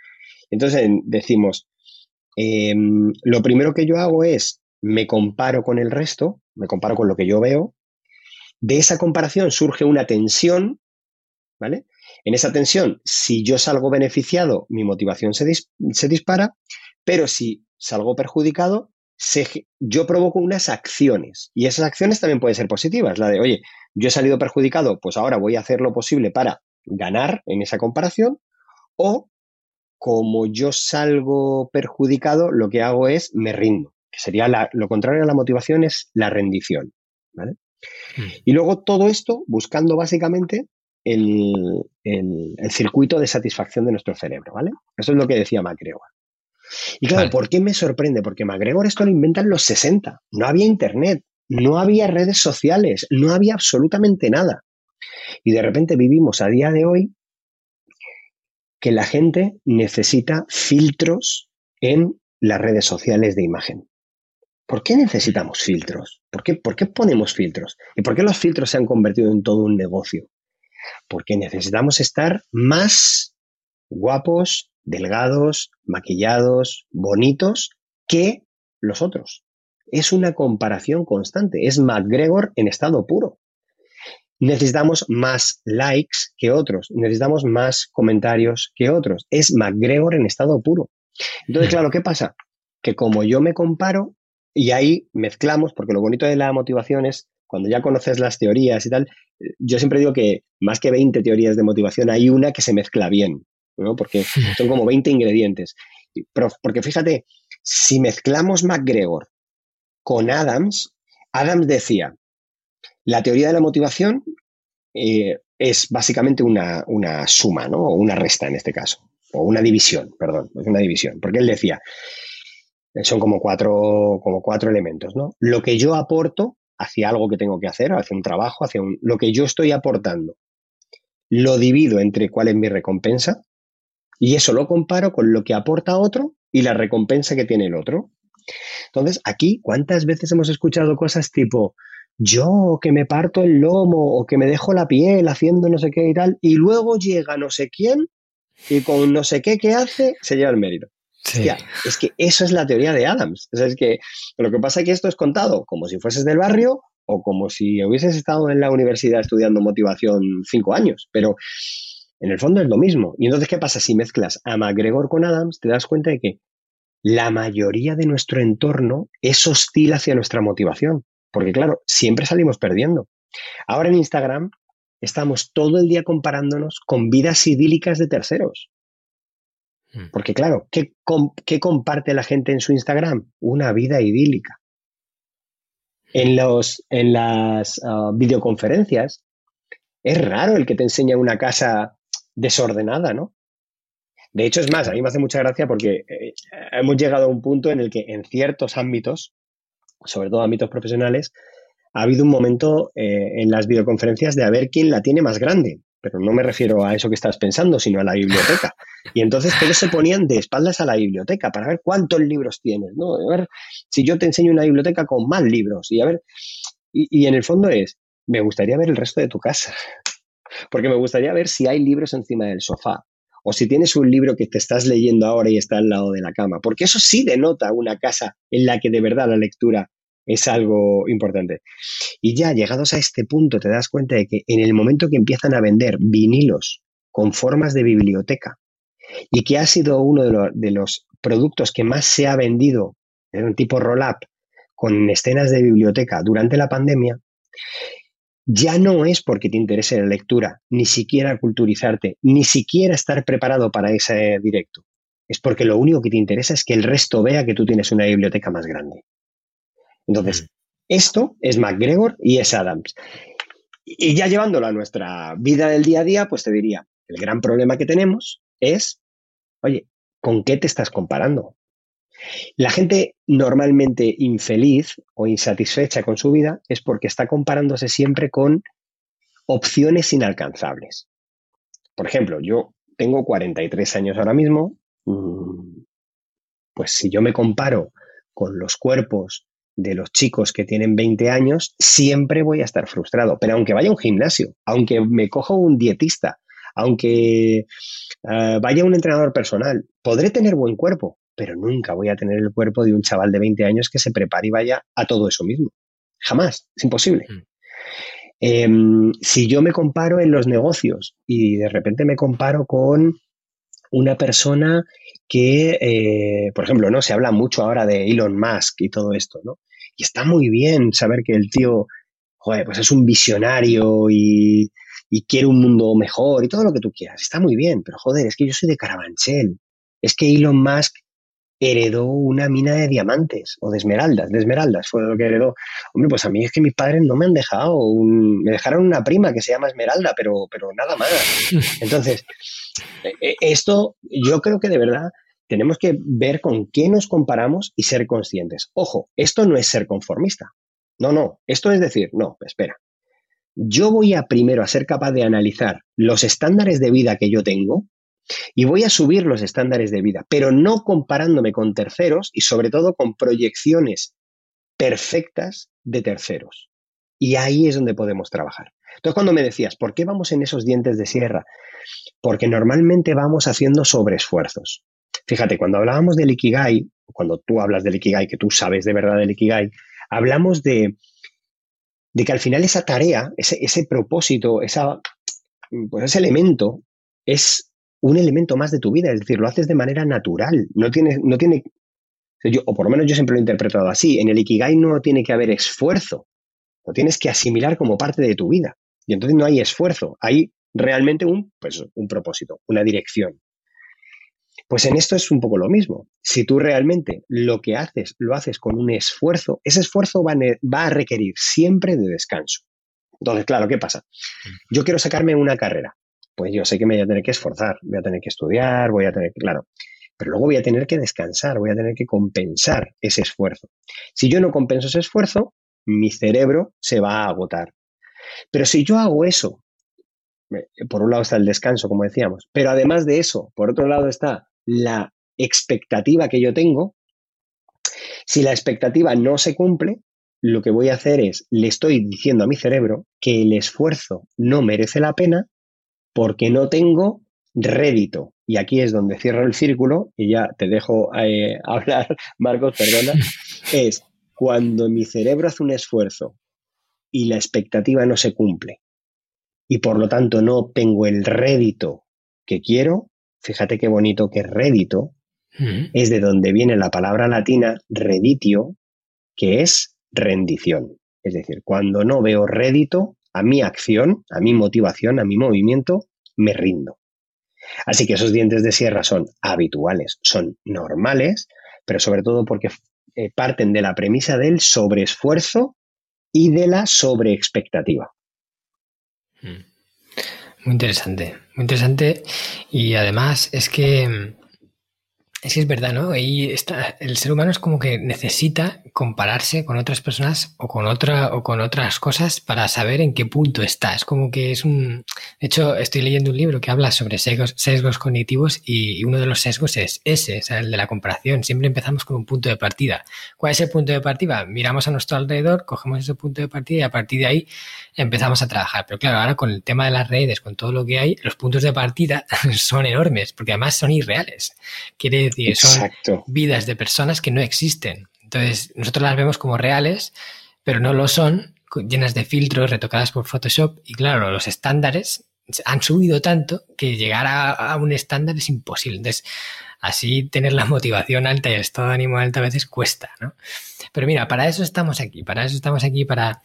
entonces decimos, em, lo primero que yo hago es me comparo con el resto, me comparo con lo que yo veo. De esa comparación surge una tensión, ¿vale? En esa tensión, si yo salgo beneficiado, mi motivación se, se dispara, pero si salgo perjudicado, yo provoco unas acciones y esas acciones también pueden ser positivas. La de, oye, yo he salido perjudicado, pues ahora voy a hacer lo posible para ganar en esa comparación o como yo salgo perjudicado, lo que hago es me rindo, que sería lo contrario a la motivación es la rendición. ¿vale? Mm. Y luego todo esto buscando básicamente el, circuito de satisfacción de nuestro cerebro, ¿vale? Eso es lo que decía MacGregor. Y claro, ¿por qué me sorprende? Porque MacGregor esto lo inventa en los 60. No había internet, no había redes sociales, no había absolutamente nada. Y de repente vivimos a día de hoy que la gente necesita filtros en las redes sociales de imagen. ¿Por qué necesitamos filtros? ¿Por qué, ¿Por qué ponemos filtros? ¿Y por qué los filtros se han convertido en todo un negocio? Porque necesitamos estar más guapos, delgados, maquillados, bonitos que los otros. Es una comparación constante. Es McGregor en estado puro. Necesitamos más likes que otros. Necesitamos más comentarios que otros. Es McGregor en estado puro. Entonces, claro, ¿qué pasa? Que como yo me comparo, y ahí mezclamos, porque lo bonito de la motivación es cuando ya conoces las teorías y tal, yo siempre digo que más que 20 teorías de motivación, hay una que se mezcla bien, ¿no? Porque [laughs] son como 20 ingredientes. porque fíjate, si mezclamos McGregor con Adams, Adams decía, la teoría de la motivación eh, es básicamente una, una, suma, ¿no? O una resta en este caso, o una división, perdón, es una división, porque él decía, son como cuatro, como cuatro elementos, ¿no? Lo que yo aporto hacia algo que tengo que hacer, hacia un trabajo, hacia un, lo que yo estoy aportando. Lo divido entre cuál es mi recompensa y eso lo comparo con lo que aporta otro y la recompensa que tiene el otro. Entonces, aquí, ¿cuántas veces hemos escuchado cosas tipo, yo que me parto el lomo o que me dejo la piel haciendo no sé qué y tal, y luego llega no sé quién y con no sé qué que hace se lleva el mérito es que eso es la teoría de Adams. es que lo que pasa es que esto es contado como si fueses del barrio o como si hubieses estado en la universidad estudiando motivación cinco años, pero en el fondo es lo mismo. Y entonces, ¿qué pasa? Si mezclas a McGregor con Adams, te das cuenta de que la mayoría de nuestro entorno es hostil hacia nuestra motivación. Porque claro, siempre salimos perdiendo. Ahora en Instagram estamos todo el día comparándonos con vidas idílicas de terceros. Mm. Porque claro, ¿qué, comparte la gente en su Instagram? Una vida idílica. En, los, en las ah, videoconferencias es raro el que te enseña una casa desordenada, ¿no? De hecho, es más, a mí me hace mucha gracia porque eh, hemos llegado a un punto en el que en ciertos ámbitos, sobre todo ámbitos profesionales, ha habido un momento eh, en las videoconferencias de a ver quién la tiene más grande pero no me refiero a eso que estás pensando, sino a la biblioteca. Y entonces todos se ponían de espaldas a la biblioteca para ver cuántos libros tienes, ¿no? A ver si yo te enseño una biblioteca con más libros y a ver, y, en el fondo es, me gustaría ver el resto de tu casa, porque me gustaría ver si hay libros encima del sofá, o si tienes un libro que te estás leyendo ahora y está al lado de la cama, porque eso sí denota una casa en la que de verdad la lectura es algo importante. Y ya llegados a este punto te das cuenta de que en el momento que empiezan a vender vinilos con formas de biblioteca y que ha sido uno de, los productos que más se ha vendido en un tipo roll-up con escenas de biblioteca durante la pandemia, ya no es porque te interese la lectura, ni siquiera culturizarte, ni siquiera estar preparado para ese directo. Es porque lo único que te interesa es que el resto vea que tú tienes una biblioteca más grande. Entonces, mm. esto es McGregor y es Adams. Y ya llevándolo a nuestra vida del día a día, pues te diría, el gran problema que tenemos es, oye, ¿con qué te estás comparando? La gente normalmente infeliz o insatisfecha con su vida es porque está comparándose siempre con opciones inalcanzables. Por ejemplo, yo tengo 43 años ahora mismo, mm, pues si yo me comparo con los cuerpos de los chicos que tienen 20 años, siempre voy a estar frustrado. Pero aunque vaya a un gimnasio, aunque me cojo un dietista, aunque eh, vaya un entrenador personal, podré tener buen cuerpo, pero nunca voy a tener el cuerpo de un chaval de 20 años que se prepare y vaya a todo eso mismo. Jamás, es imposible. Mm. Em, si yo me comparo en los negocios y de repente me comparo con una persona que, eh, por ejemplo, ¿no? Se habla mucho ahora de Elon Musk y todo esto, ¿no? Y está muy bien saber que el tío, joder, pues es un visionario y, quiere un mundo mejor y todo lo que tú quieras. Está muy bien, pero joder, es que yo soy de Carabanchel. es que Elon Musk heredó una mina de diamantes o de esmeraldas, de esmeraldas fue lo que heredó. Hombre, pues a mí es que mis padres no me han dejado, me dejaron una prima que se llama Esmeralda, pero, pero nada más. [laughs] Entonces, e, e, esto yo creo que de verdad tenemos que ver con qué nos comparamos y ser conscientes. Ojo, esto no es ser conformista. No, no, esto es decir, no, espera. Yo voy a primero a ser capaz de analizar los estándares de vida que yo tengo y voy a subir los estándares de vida, pero no comparándome con terceros y sobre todo con proyecciones perfectas de terceros. Y ahí es donde podemos trabajar. Entonces, cuando me decías, ¿por qué vamos en esos dientes de sierra? Porque normalmente vamos haciendo sobreesfuerzos. Fíjate, cuando hablábamos del Ikigai, cuando tú hablas del Ikigai, que tú sabes de verdad del Ikigai, hablamos de, de que al final esa tarea, ese, ese propósito, esa, pues ese elemento es un elemento más de tu vida, es decir, lo haces de manera natural, no tiene, no tiene yo, o por lo menos yo siempre lo he interpretado así, en el Ikigai no tiene que haber esfuerzo, lo tienes que asimilar como parte de tu vida. Y entonces no hay esfuerzo, hay realmente un, pues, un propósito, una dirección. Pues en esto es un poco lo mismo. Si tú realmente lo que haces lo haces con un esfuerzo, ese esfuerzo va a requerir siempre de descanso. Entonces, claro, ¿qué pasa? Yo quiero sacarme una carrera pues yo sé que me voy a tener que esforzar, voy a tener que estudiar, voy a tener que, claro, pero luego voy a tener que descansar, voy a tener que compensar ese esfuerzo. Si yo no compenso ese esfuerzo, mi cerebro se va a agotar. Pero si yo hago eso, por un lado está el descanso, como decíamos, pero además de eso, por otro lado está la expectativa que yo tengo. Si la expectativa no se cumple, lo que voy a hacer es, le estoy diciendo a mi cerebro que el esfuerzo no merece la pena porque no tengo rédito. Y aquí es donde cierro el círculo, y ya te dejo eh, [laughs] hablar, Marcos, perdona, [laughs] es cuando mi cerebro hace un esfuerzo y la expectativa no se cumple, y por lo tanto no obtengo el rédito que quiero, fíjate qué bonito que rédito mm. es de donde viene la palabra latina reditio, que es rendición. Es decir, cuando no veo rédito, a mi acción, a mi motivación, a mi movimiento, me rindo. Así que esos dientes de sierra son habituales, son normales, pero sobre todo porque eh, parten de la premisa del sobreesfuerzo y de la sobreexpectativa. Hmm. Muy interesante, muy interesante. Y además es que que es verdad, ¿no? Ahí está, el ser humano es como que necesita compararse con otras personas o con otra o con otras cosas para saber en qué punto está. Es como que es un. De hecho, estoy leyendo un libro que habla sobre sesgos, cognitivos y, uno de los sesgos es ese, el de la comparación. Siempre empezamos con un punto de partida. ¿Cuál es el punto de partida? Miramos a nuestro alrededor, cogemos ese punto de partida y a partir de ahí empezamos a trabajar. Pero claro, ahora con el tema de las redes, con todo lo que hay, los puntos de partida [laughs] son enormes porque además son irreales. Quiere decir y son vidas de personas que no existen. Entonces, nosotros las vemos como reales, pero no lo son, llenas de filtros, retocadas por Photoshop. Y claro, los estándares han subido tanto que llegar a, un estándar es imposible. Entonces, así tener la motivación alta y el estado de ánimo alto a veces cuesta, ¿no? Pero mira, para eso estamos aquí, para eso estamos aquí, para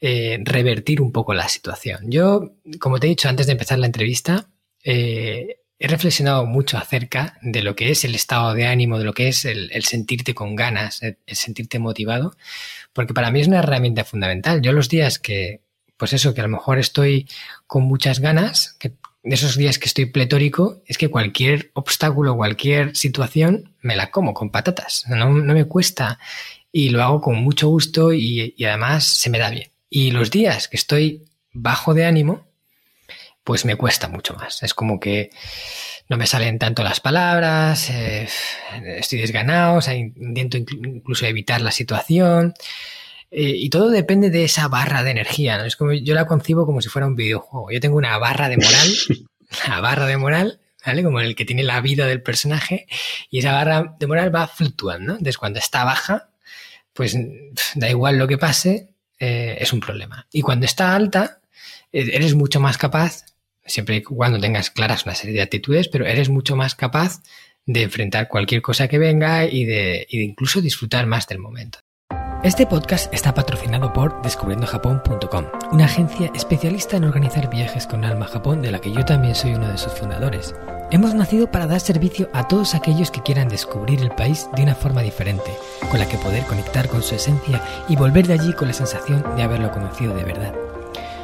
eh, revertir un poco la situación. Yo, como te he dicho antes de empezar la entrevista, eh, he reflexionado mucho acerca de lo que es el estado de ánimo, de lo que es el, sentirte con ganas, el, sentirte motivado, porque para mí es una herramienta fundamental. Yo los días que, pues eso, que a lo mejor estoy con muchas ganas, que de esos días que estoy pletórico, es que cualquier obstáculo, cualquier situación, me la como con patatas. No, me cuesta y lo hago con mucho gusto y, y además se me da bien. Y los días que estoy bajo de ánimo, pues me cuesta mucho más. Es como que no me salen tanto las palabras, eh, estoy desganado, o sea, intento incluso evitar la situación. Eh, y todo depende de esa barra de energía. ¿no? Es como yo la concibo como si fuera un videojuego. Yo tengo una barra de moral, [laughs] la barra de moral, ¿vale? Como el que tiene la vida del personaje, y esa barra de moral va fluctuando. Entonces, cuando está baja, pues da igual lo que pase, eh, es un problema. Y cuando está alta, eres mucho más capaz siempre y cuando tengas claras una serie de actitudes, pero eres mucho más capaz de enfrentar cualquier cosa que venga y de, incluso disfrutar más del momento. Este podcast está patrocinado por descubriendojapón.com, una agencia especialista en organizar viajes con alma a Japón de la que yo también soy uno de sus fundadores. Hemos nacido para dar servicio a todos aquellos que quieran descubrir el país de una forma diferente, con la que poder conectar con su esencia y volver de allí con la sensación de haberlo conocido de verdad.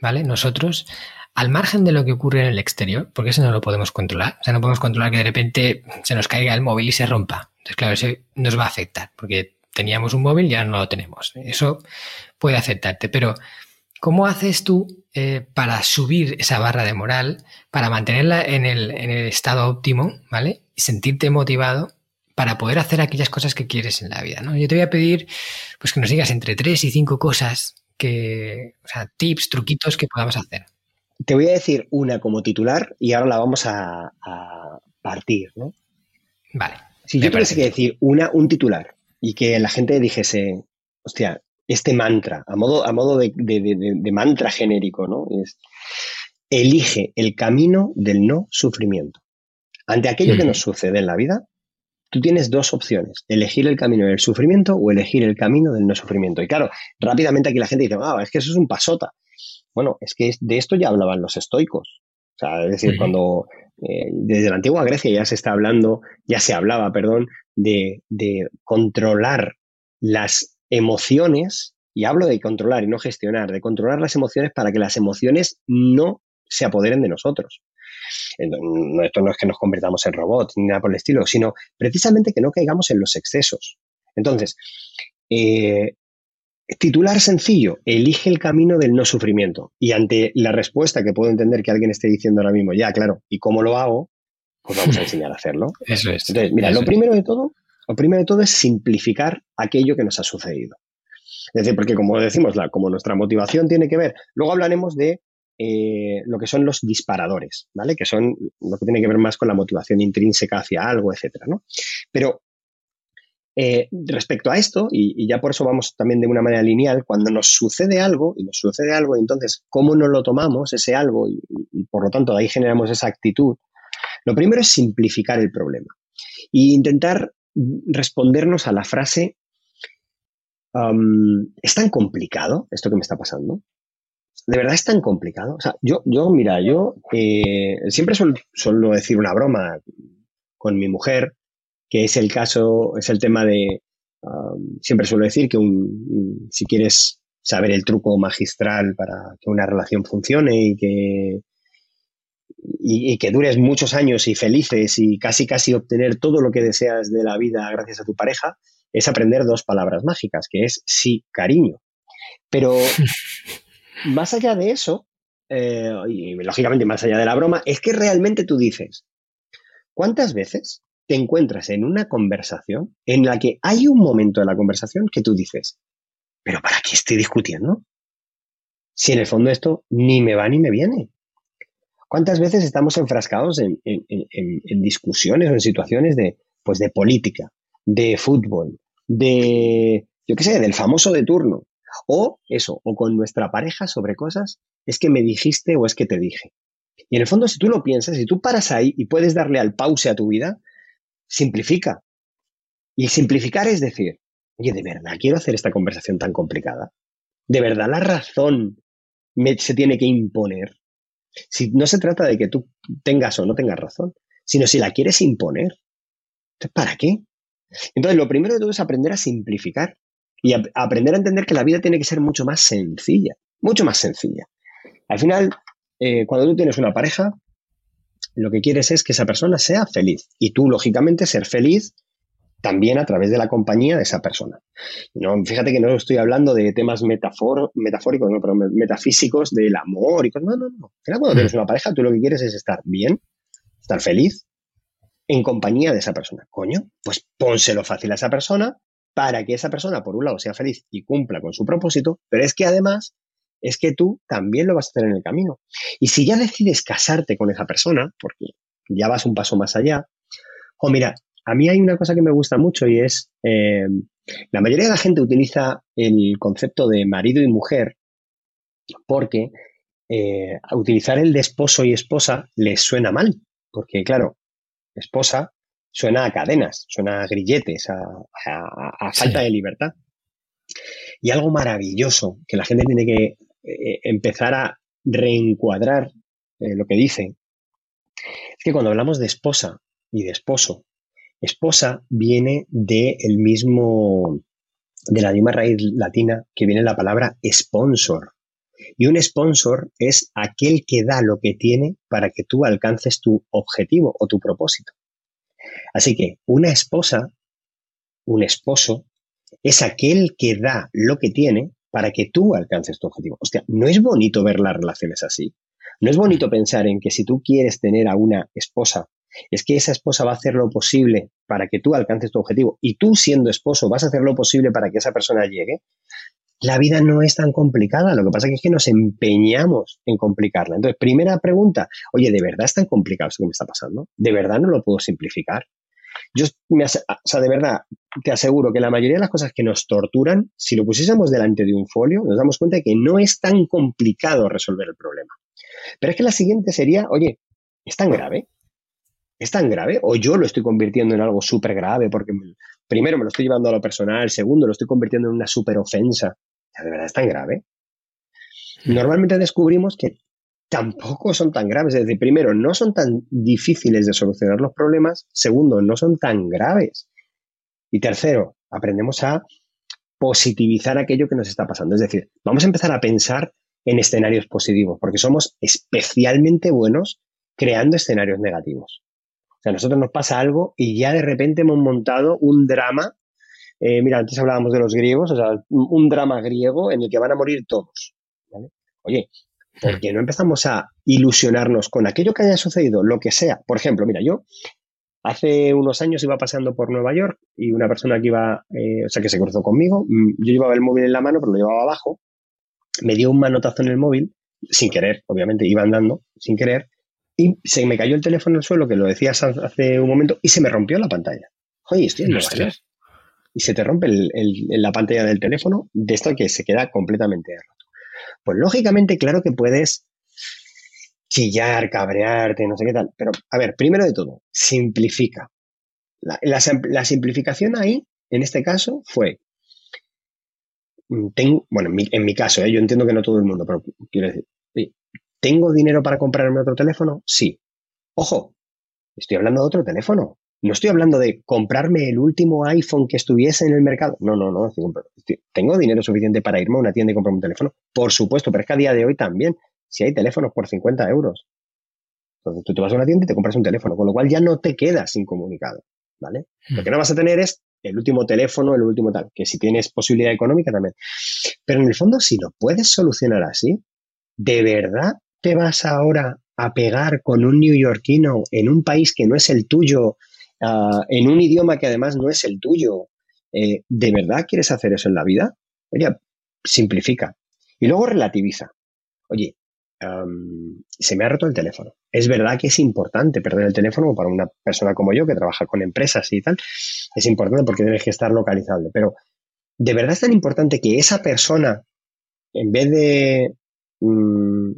¿vale? Nosotros, al margen de lo que ocurre en el exterior, porque eso no lo podemos controlar, o sea, no podemos controlar que de repente se nos caiga el móvil y se rompa. Entonces, claro, eso nos va a afectar, porque teníamos un móvil ya no lo tenemos. Eso puede afectarte, pero ¿cómo haces tú eh, para subir esa barra de moral, para mantenerla en el, en el estado óptimo, ¿vale? Y sentirte motivado para poder hacer aquellas cosas que quieres en la vida, ¿no? Yo te voy a pedir, pues que nos digas entre tres y cinco cosas que, o sea, tips, truquitos que podamos hacer. Te voy a decir una como titular y ahora la vamos a, partir, ¿no? Vale. Si yo tuviese que decir una, un titular y que la gente dijese, hostia, este mantra, a modo, a modo de, mantra genérico, ¿no? Es, elige el camino del no sufrimiento. Ante aquello que nos sucede en la vida, tú tienes dos opciones, elegir el camino del sufrimiento o elegir el camino del no sufrimiento. Y claro, rápidamente aquí la gente dice, ah, es que eso es un pasota. Bueno, es que de esto ya hablaban los estoicos. O sea, es decir, cuando eh, desde la antigua Grecia ya se está hablando, ya se hablaba, perdón, de, de controlar las emociones, y hablo de controlar y no gestionar, de controlar las emociones para que las emociones no se apoderen de nosotros. Esto no es que nos convertamos en robots ni nada por el estilo, sino precisamente que no caigamos en los excesos. Entonces, eh, titular sencillo, elige el camino del no sufrimiento. Y ante la respuesta que puedo entender que alguien esté diciendo ahora mismo, ya, claro, ¿y cómo lo hago? Pues vamos a [laughs] enseñar a hacerlo. Eso es. Entonces, mira, lo primero de todo lo primero de todo es simplificar aquello que nos ha sucedido. Es decir, porque como decimos, la, como nuestra motivación tiene que ver, luego hablaremos de eh, lo que son los disparadores, ¿vale? Que son lo que tiene que ver más con la motivación intrínseca hacia algo, etcétera. Pero eh, respecto a esto, y, ya por eso vamos también de una manera lineal, cuando nos sucede algo, y nos sucede algo, entonces, ¿cómo nos lo tomamos ese algo? Y, y por lo tanto, de ahí generamos esa actitud. Lo primero es simplificar el problema. E intentar respondernos a la frase, ¿es tan complicado esto que me está pasando? ¿De verdad es tan complicado? O sea, yo, yo mira, yo eh, siempre suelo, decir una broma con mi mujer, que es el caso, es el tema de, siempre suelo decir que un, si quieres saber el truco magistral para que una relación funcione y que y, que dures muchos años y felices y casi casi obtener todo lo que deseas de la vida gracias a tu pareja, es aprender dos palabras mágicas, que es sí, cariño. Pero [laughs] más allá de eso, eh, y lógicamente más allá de la broma, es que realmente tú dices, ¿cuántas veces te encuentras en una conversación en la que hay un momento de la conversación que tú dices, pero ¿para qué estoy discutiendo? Si en el fondo esto ni me va ni me viene. ¿Cuántas veces estamos enfrascados en, discusiones o en situaciones de, pues de política, de fútbol, de, yo qué sé, del famoso de turno? O eso, o con nuestra pareja sobre cosas, es que me dijiste o es que te dije. Y en el fondo, si tú lo piensas, si tú paras ahí y puedes darle al pause a tu vida, simplifica. Y simplificar es decir, oye, de verdad quiero hacer esta conversación tan complicada. De verdad la razón se tiene que imponer. Si no se trata de que tú tengas o no tengas razón, sino si la quieres imponer. ¿para qué? Entonces, lo primero de todo es aprender a simplificar y aprender a entender que la vida tiene que ser mucho más sencilla, mucho más sencilla. Al final, eh, cuando tú tienes una pareja, lo que quieres es que esa persona sea feliz y tú, lógicamente, ser feliz también a través de la compañía de esa persona. No, fíjate que no estoy hablando de temas metafóricos, no, pero metafísicos del amor y cosas. No, no, no. cuando tienes una pareja, tú lo que quieres es estar bien, estar feliz, en compañía de esa persona. Coño, pues pónselo fácil a esa persona para que esa persona, por un lado, sea feliz y cumpla con su propósito, pero es que además es que tú también lo vas a hacer en el camino. Y si ya decides casarte con esa persona, porque ya vas un paso más allá, O mira, a mí hay una cosa que me gusta mucho y es, eh, la mayoría de la gente utiliza el concepto de marido y mujer porque eh, utilizar el de esposo y esposa les suena mal, porque claro, esposa suena a cadenas, suena a grilletes, a, falta de libertad. Y algo maravilloso que la gente tiene que eh, empezar a reencuadrar eh, lo que dice, es que cuando hablamos de esposa y de esposo, esposa viene de el mismo, de la misma raíz latina que viene la palabra sponsor. Y un sponsor es aquel que da lo que tiene para que tú alcances tu objetivo o tu propósito. Así que una esposa, un esposo, es aquel que da lo que tiene para que tú alcances tu objetivo. Hostia, ¿no es bonito ver las relaciones así? ¿No es bonito pensar en que si tú quieres tener a una esposa, es que esa esposa va a hacer lo posible para que tú alcances tu objetivo y tú siendo esposo vas a hacer lo posible para que esa persona llegue? La vida no es tan complicada, lo que pasa es que nos empeñamos en complicarla. Entonces, primera pregunta, oye, ¿de verdad es tan complicado esto que me está pasando? ¿De verdad no lo puedo simplificar? Yo, o sea, de verdad, te aseguro que la mayoría de las cosas que nos torturan, si lo pusiésemos delante de un folio, nos damos cuenta de que no es tan complicado resolver el problema. Pero es que la siguiente sería, oye, ¿es tan grave? ¿Es tan grave? ¿O yo lo estoy convirtiendo en algo súper grave porque primero me lo estoy llevando a lo personal, segundo lo estoy convirtiendo en una súper ofensa? ¿De verdad es tan grave? Normalmente descubrimos que tampoco son tan graves. Es decir, primero, no son tan difíciles de solucionar los problemas. Segundo, no son tan graves. Y tercero, aprendemos a positivizar aquello que nos está pasando. Es decir, vamos a empezar a pensar en escenarios positivos, porque somos especialmente buenos creando escenarios negativos. O sea, a nosotros nos pasa algo y ya de repente hemos montado un drama. Eh, mira, antes hablábamos de los griegos, o sea, un drama griego en el que van a morir todos. Oye, porque no empezamos a ilusionarnos con aquello que haya sucedido, lo que sea. Por ejemplo, mira, yo hace unos años iba pasando por Nueva York y una persona que iba, eh, o sea, que se cruzó conmigo, mm, yo llevaba el móvil en la mano, pero lo llevaba abajo, me dio un manotazo en el móvil, sin querer, obviamente, iba andando, sin querer, y se me cayó el teléfono al suelo, que lo decías hace un momento, y se me rompió la pantalla. Oye, estoy en Nueva York. Y se te rompe la pantalla del teléfono de esto que se queda completamente roto. Pues lógicamente, claro que puedes chillar, cabrearte, no sé qué tal. Pero, a ver, primero de todo, simplifica. La, simplificación ahí, en este caso, fue. Mm, tengo, bueno, en mi, caso, ¿eh? yo entiendo que no todo el mundo, pero quiero decir, ¿tengo dinero para comprarme otro teléfono? Sí. Ojo, estoy hablando de otro teléfono. No estoy hablando de comprarme el último iPhone que estuviese en el mercado. No, no, no. Tengo dinero suficiente para irme a una tienda y comprarme un teléfono. Por supuesto, pero es que a día de hoy también, si hay teléfonos por 50 euros. Entonces tú te vas a una tienda y te compras un teléfono, con lo cual ya no te quedas incomunicado. ¿Vale? Lo que no vas a tener es el último teléfono, el último tal, que si tienes posibilidad económica también. Pero en el fondo, si lo puedes solucionar así, ¿de verdad te vas ahora a pegar con un neoyorquino en un país que no es el tuyo Ah, en un idioma que además no es el tuyo. Eh, ¿De verdad quieres hacer eso en la vida? Oye, simplifica. Y luego relativiza. Oye, se me ha roto el teléfono. Es verdad que es importante perder el teléfono para una persona como yo que trabaja con empresas y tal. Es importante porque tienes que estar localizable. Pero, ¿de verdad es tan importante que esa persona, en vez de mm,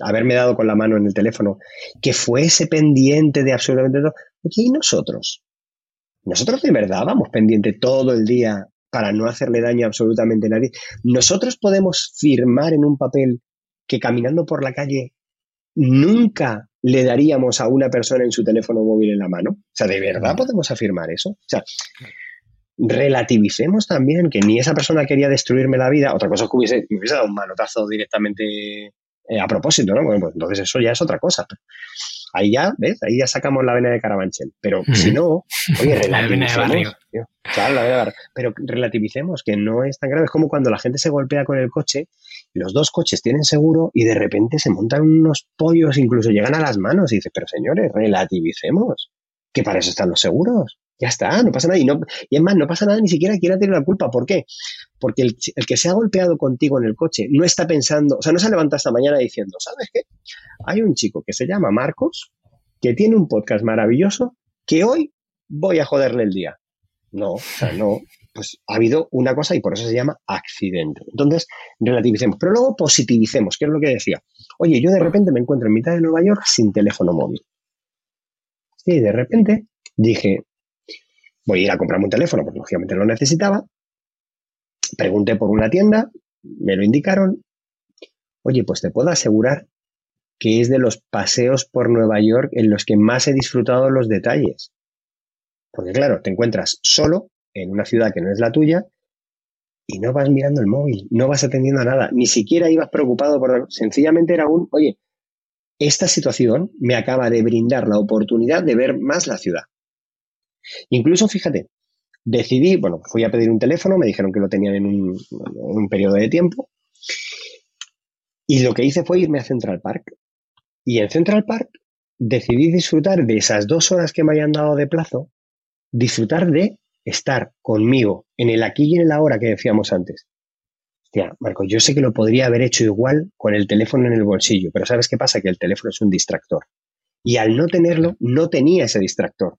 haberme dado con la mano en el teléfono, que fuese pendiente de absolutamente todo. ¿Y nosotros? Nosotros de verdad vamos pendiente todo el día para no hacerle daño a absolutamente nadie. Nosotros podemos firmar en un papel que caminando por la calle nunca le daríamos a una persona en su teléfono móvil en la mano. O sea, ¿de verdad podemos afirmar eso? O sea, relativicemos también que ni esa persona quería destruirme la vida, otra cosa es que hubiese, me hubiese dado un manotazo directamente eh, a propósito, ¿no? Bueno, pues entonces eso ya es otra cosa. Ahí ya, ¿ves? Ahí ya sacamos la vena de Carabanchel. Pero si no, oye, [laughs] relativicemos. claro, la vena de Pero relativicemos que no es tan grave. Es como cuando la gente se golpea con el coche los dos coches tienen seguro y de repente se montan unos pollos, incluso llegan a las manos y dices, pero señores, relativicemos. Que para eso están los seguros. Ya está, no pasa nada. Y, es más, no pasa nada, ni siquiera quiera tener la culpa. ¿Por qué? Porque el, que se ha golpeado contigo en el coche no está pensando, o sea, no se levanta esta mañana diciendo, ¿sabes qué? Hay un chico que se llama Marcos, que tiene un podcast maravilloso, que hoy voy a joderle el día. No, o sea, no. Pues ha habido una cosa y por eso se llama accidente. Entonces, relativicemos. Pero luego positivicemos, que es lo que decía. Oye, yo de repente me encuentro en mitad de Nueva York sin teléfono móvil. Y de repente dije, voy a ir a comprarme un teléfono, porque lógicamente lo necesitaba. Pregunté por una tienda, me lo indicaron. Oye, pues te puedo asegurar que es de los paseos por Nueva York en los que más he disfrutado los detalles. Porque claro, te encuentras solo en una ciudad que no es la tuya y no vas mirando el móvil, no vas atendiendo a nada, ni siquiera ibas preocupado por... Sencillamente era un, oye, esta situación me acaba de brindar la oportunidad de ver más la ciudad. Incluso, fíjate, decidí, bueno, fui a pedir un teléfono, me dijeron que lo tenían en un, en un periodo de tiempo, y lo que hice fue irme a Central Park. Y en Central Park decidí disfrutar de esas dos horas que me hayan dado de plazo, disfrutar de estar conmigo en el aquí y en el ahora que decíamos antes. Hostia, Marco, yo sé que lo podría haber hecho igual con el teléfono en el bolsillo, pero ¿sabes qué pasa? Que el teléfono es un distractor. Y al no tenerlo, no tenía ese distractor.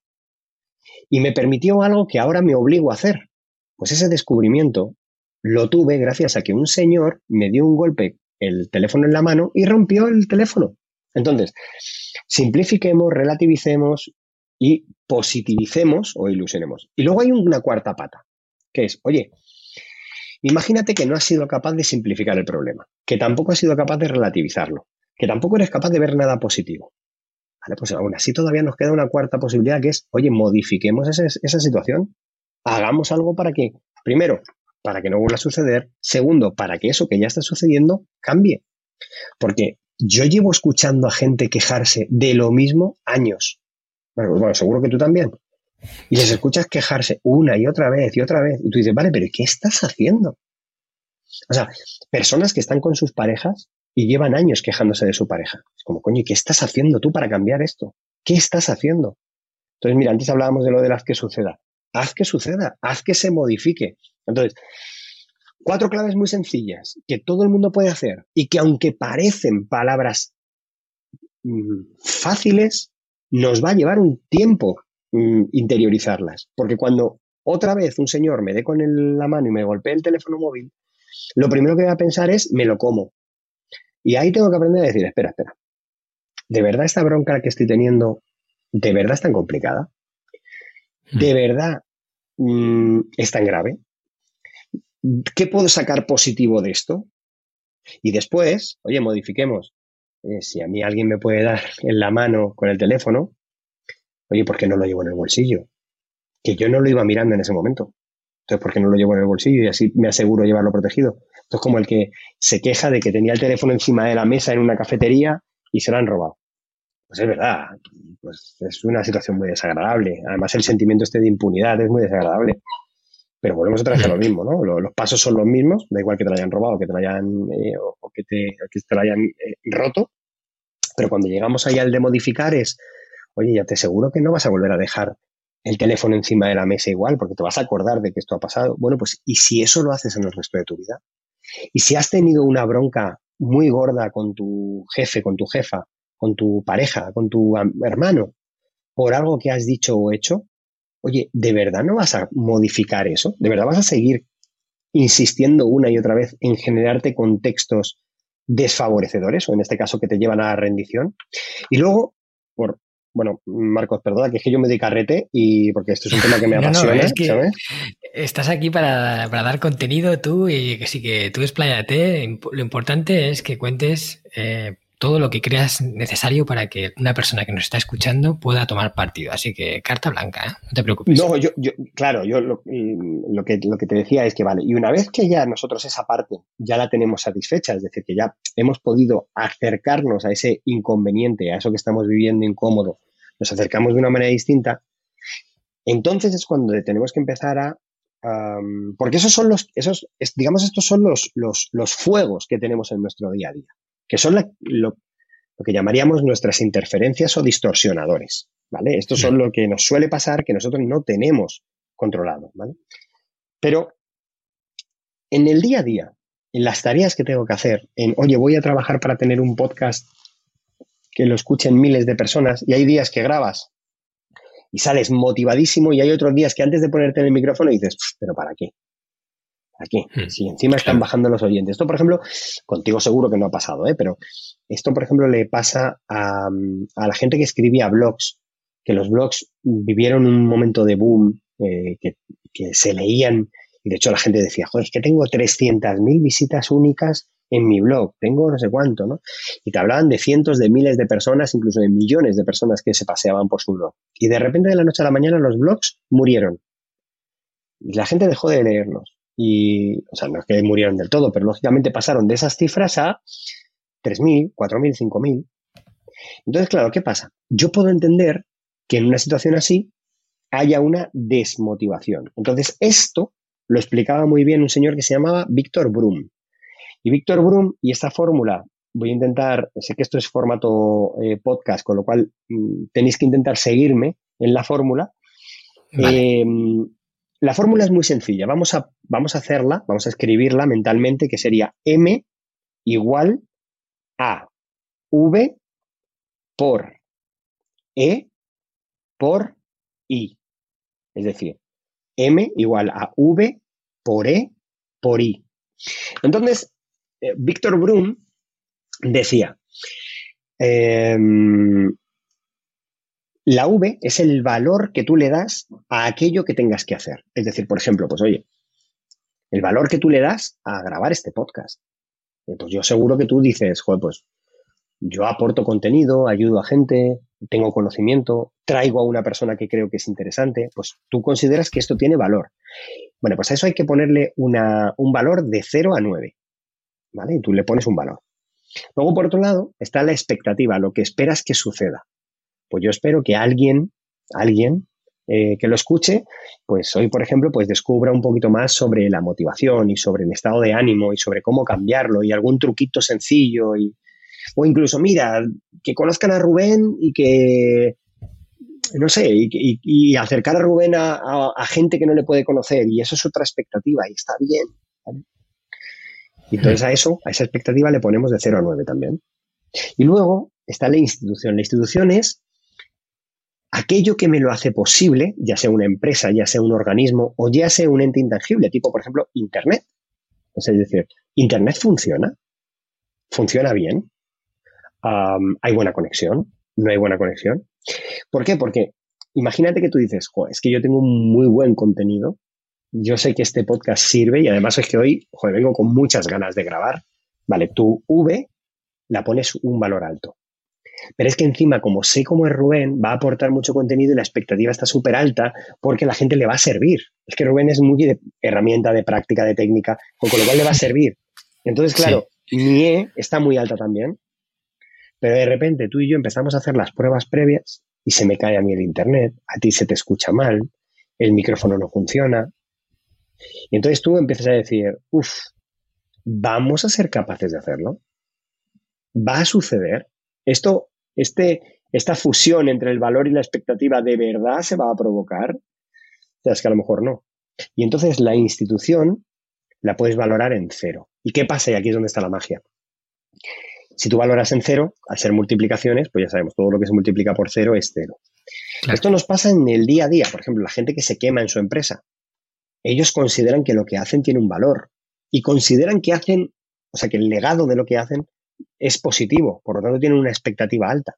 Y me permitió algo que ahora me obligo a hacer. Pues ese descubrimiento lo tuve gracias a que un señor me dio un golpe el teléfono en la mano y rompió el teléfono. Entonces, simplifiquemos, relativicemos y positivicemos o ilusionemos. Y luego hay una cuarta pata, que es, oye, imagínate que no has sido capaz de simplificar el problema, que tampoco has sido capaz de relativizarlo, que tampoco eres capaz de ver nada positivo. Pues aún así todavía nos queda una cuarta posibilidad que es, oye, modifiquemos esa situación, hagamos algo para que, primero, para que no vuelva a suceder, segundo, para que eso que ya está sucediendo cambie. Porque yo llevo escuchando a gente quejarse de lo mismo años. Bueno, seguro que tú también. Y les escuchas quejarse una y otra vez y otra vez. Y tú dices, vale, pero ¿qué estás haciendo? O sea, personas que están con sus parejas y llevan años quejándose de su pareja. Es como, coño, ¿qué estás haciendo tú para cambiar esto? ¿Qué estás haciendo? Entonces, mira, antes hablábamos de lo de las que suceda. Haz que suceda, haz que se modifique. Entonces, Cuatro claves muy sencillas que todo el mundo puede hacer y que aunque parecen palabras mm, fáciles, nos va a llevar un tiempo mm, interiorizarlas. Porque cuando otra vez un señor me dé con la mano y me golpee el teléfono móvil, lo primero que voy a pensar es, me lo como. Y ahí tengo que aprender a decir, espera, espera. ¿De verdad esta bronca que estoy teniendo, de verdad es tan complicada? ¿De hmm. verdad mm, es tan grave? ¿qué puedo sacar positivo de esto? Y después, oye, modifiquemos. Eh, si a mí alguien me puede dar en la mano con el teléfono, oye, ¿por qué no lo llevo en el bolsillo? Que yo no lo iba mirando en ese momento. Entonces, ¿por qué no lo llevo en el bolsillo y así me aseguro llevarlo protegido? Esto es como el que se queja de que tenía el teléfono encima de la mesa en una cafetería y se lo han robado. Pues es verdad, pues es una situación muy desagradable. Además, el sentimiento este de impunidad es muy desagradable. Pero volvemos otra vez a lo mismo, ¿no? Los, pasos son los mismos, da igual que te lo hayan robado, que te lo hayan, eh, que te, hayan eh, roto, pero cuando llegamos ahí al de modificar es, oye, ya te aseguro que no vas a volver a dejar el teléfono encima de la mesa igual, porque te vas a acordar de que esto ha pasado. Bueno, pues, ¿y si eso lo haces en el resto de tu vida? Y si has tenido una bronca muy gorda con tu jefe, con tu jefa, con tu pareja, con tu hermano, por algo que has dicho o hecho, oye, ¿de verdad no vas a modificar eso? ¿De verdad vas a seguir insistiendo una y otra vez en generarte contextos desfavorecedores, o en este caso que te llevan a la rendición? Y luego, bueno, Marcos, perdona, que es que yo me doy carrete y porque esto es un tema que me [laughs] apasiona, Estás aquí para, dar contenido tú y que sí que tú expláyate. Lo importante es que cuentes eh, todo lo que creas necesario para que una persona que nos está escuchando pueda tomar partido. Así que carta blanca, ¿eh? no te preocupes. No, yo, claro, yo lo, que, lo que te decía es que vale, y una vez que ya nosotros esa parte ya la tenemos satisfecha, es decir, que ya hemos podido acercarnos a ese inconveniente, a eso que estamos viviendo incómodo, nos acercamos de una manera distinta, entonces es cuando tenemos que empezar a porque esos son los, esos, digamos, estos son los, los, los fuegos que tenemos en nuestro día a día que son lo, que llamaríamos nuestras interferencias o distorsionadores, ¿vale? Estos son lo que nos suele pasar que nosotros no tenemos controlado, ¿vale? Pero en el día a día, en las tareas que tengo que hacer, en, oye, voy a trabajar para tener un podcast que lo escuchen miles de personas y hay días que grabas y sales motivadísimo y hay otros días que antes de ponerte en el micrófono dices, pero ¿para qué? ¿Para qué? Hmm. Si encima están bajando los oyentes. Esto, por ejemplo, contigo seguro que no ha pasado, ¿eh? pero esto, por ejemplo, le pasa a, la gente que escribía blogs, que los blogs vivieron un momento de boom, eh, que, que, se leían, y de hecho la gente decía, joder, es que tengo 300.000 visitas únicas en mi blog, tengo no sé cuánto, ¿no? Y te hablaban de cientos de miles de personas, incluso de millones de personas que se paseaban por su blog. Y de repente de la noche a la mañana los blogs murieron. Y la gente dejó de leerlos. Y, o sea, no es que murieron del todo, pero lógicamente pasaron de esas cifras a 3.000, 4.000, 5.000. Entonces, claro, ¿qué pasa? Yo puedo entender que en una situación así haya una desmotivación. Entonces, esto lo explicaba muy bien un señor que se llamaba Víctor Brum. Y Víctor Brum y esta fórmula, voy a intentar, sé que esto es formato eh, podcast, con lo cual mm, tenéis que intentar seguirme en la fórmula. Em, la fórmula es muy sencilla. Vamos a, vamos a hacerla, vamos a escribirla mentalmente, que sería M igual a V por E por I. Es decir, M igual a V por E por I. Entonces, eh, Víctor Brum decía, em, la V es el valor que tú le das a aquello que tengas que hacer. Es decir, por ejemplo, pues oye, el valor que tú le das a grabar este podcast. Eh, pues yo seguro que tú dices, joder, pues yo aporto contenido, ayudo a gente, tengo conocimiento, traigo a una persona que creo que es interesante, pues tú consideras que esto tiene valor. Bueno, pues a eso hay que ponerle un valor de 0 a 9. ¿Vale? Y tú le pones un valor. Luego, por otro lado, está la expectativa, lo que esperas que suceda. Pues yo espero que alguien, alguien eh, que lo escuche, pues hoy, por ejemplo, pues descubra un poquito más sobre la motivación y sobre el estado de ánimo y sobre cómo cambiarlo y algún truquito sencillo y, o incluso, mira, que conozcan a Rubén y que, no sé, y, acercar a Rubén a, gente que no le puede conocer y eso es otra expectativa y está bien. Y entonces a eso, a esa expectativa le ponemos de 0 a 9 también. Y luego está la institución. La institución es aquello que me lo hace posible, ya sea una empresa, ya sea un organismo o ya sea un ente intangible, tipo, por ejemplo, Internet. Es decir, Internet funciona, funciona bien, hay buena conexión, no hay buena conexión. ¿Por qué? Porque imagínate que tú dices, es que yo tengo un muy buen contenido, yo sé que este podcast sirve y además es que hoy, joder, vengo con muchas ganas de grabar. Vale, tu V la pones un valor alto. Pero es que encima, como sé cómo es Rubén, va a aportar mucho contenido y la expectativa está súper alta porque la gente le va a servir. Es que Rubén es muy de herramienta, de práctica, de técnica, con lo cual le va a servir. Entonces, claro, mi E está muy alta también. Pero de repente tú y yo empezamos a hacer las pruebas previas y se me cae a mí el internet, a ti se te escucha mal, el micrófono no funciona, y entonces tú empiezas a decir, uff, ¿vamos a ser capaces de hacerlo? ¿Va a suceder? Esto, este, esta fusión entre el valor y la expectativa de verdad se va a provocar. O sea, es que a lo mejor no. Y entonces la institución la puedes valorar en cero. ¿Y qué pasa? Y aquí es donde está la magia. Si tú valoras en cero, al ser multiplicaciones, pues ya sabemos, todo lo que se multiplica por cero es cero. Esto nos pasa en el día a día. Por ejemplo, la gente que se quema en su empresa ellos consideran que lo que hacen tiene un valor y consideran que hacen, o sea, que el legado de lo que hacen es positivo, por lo tanto tienen una expectativa alta.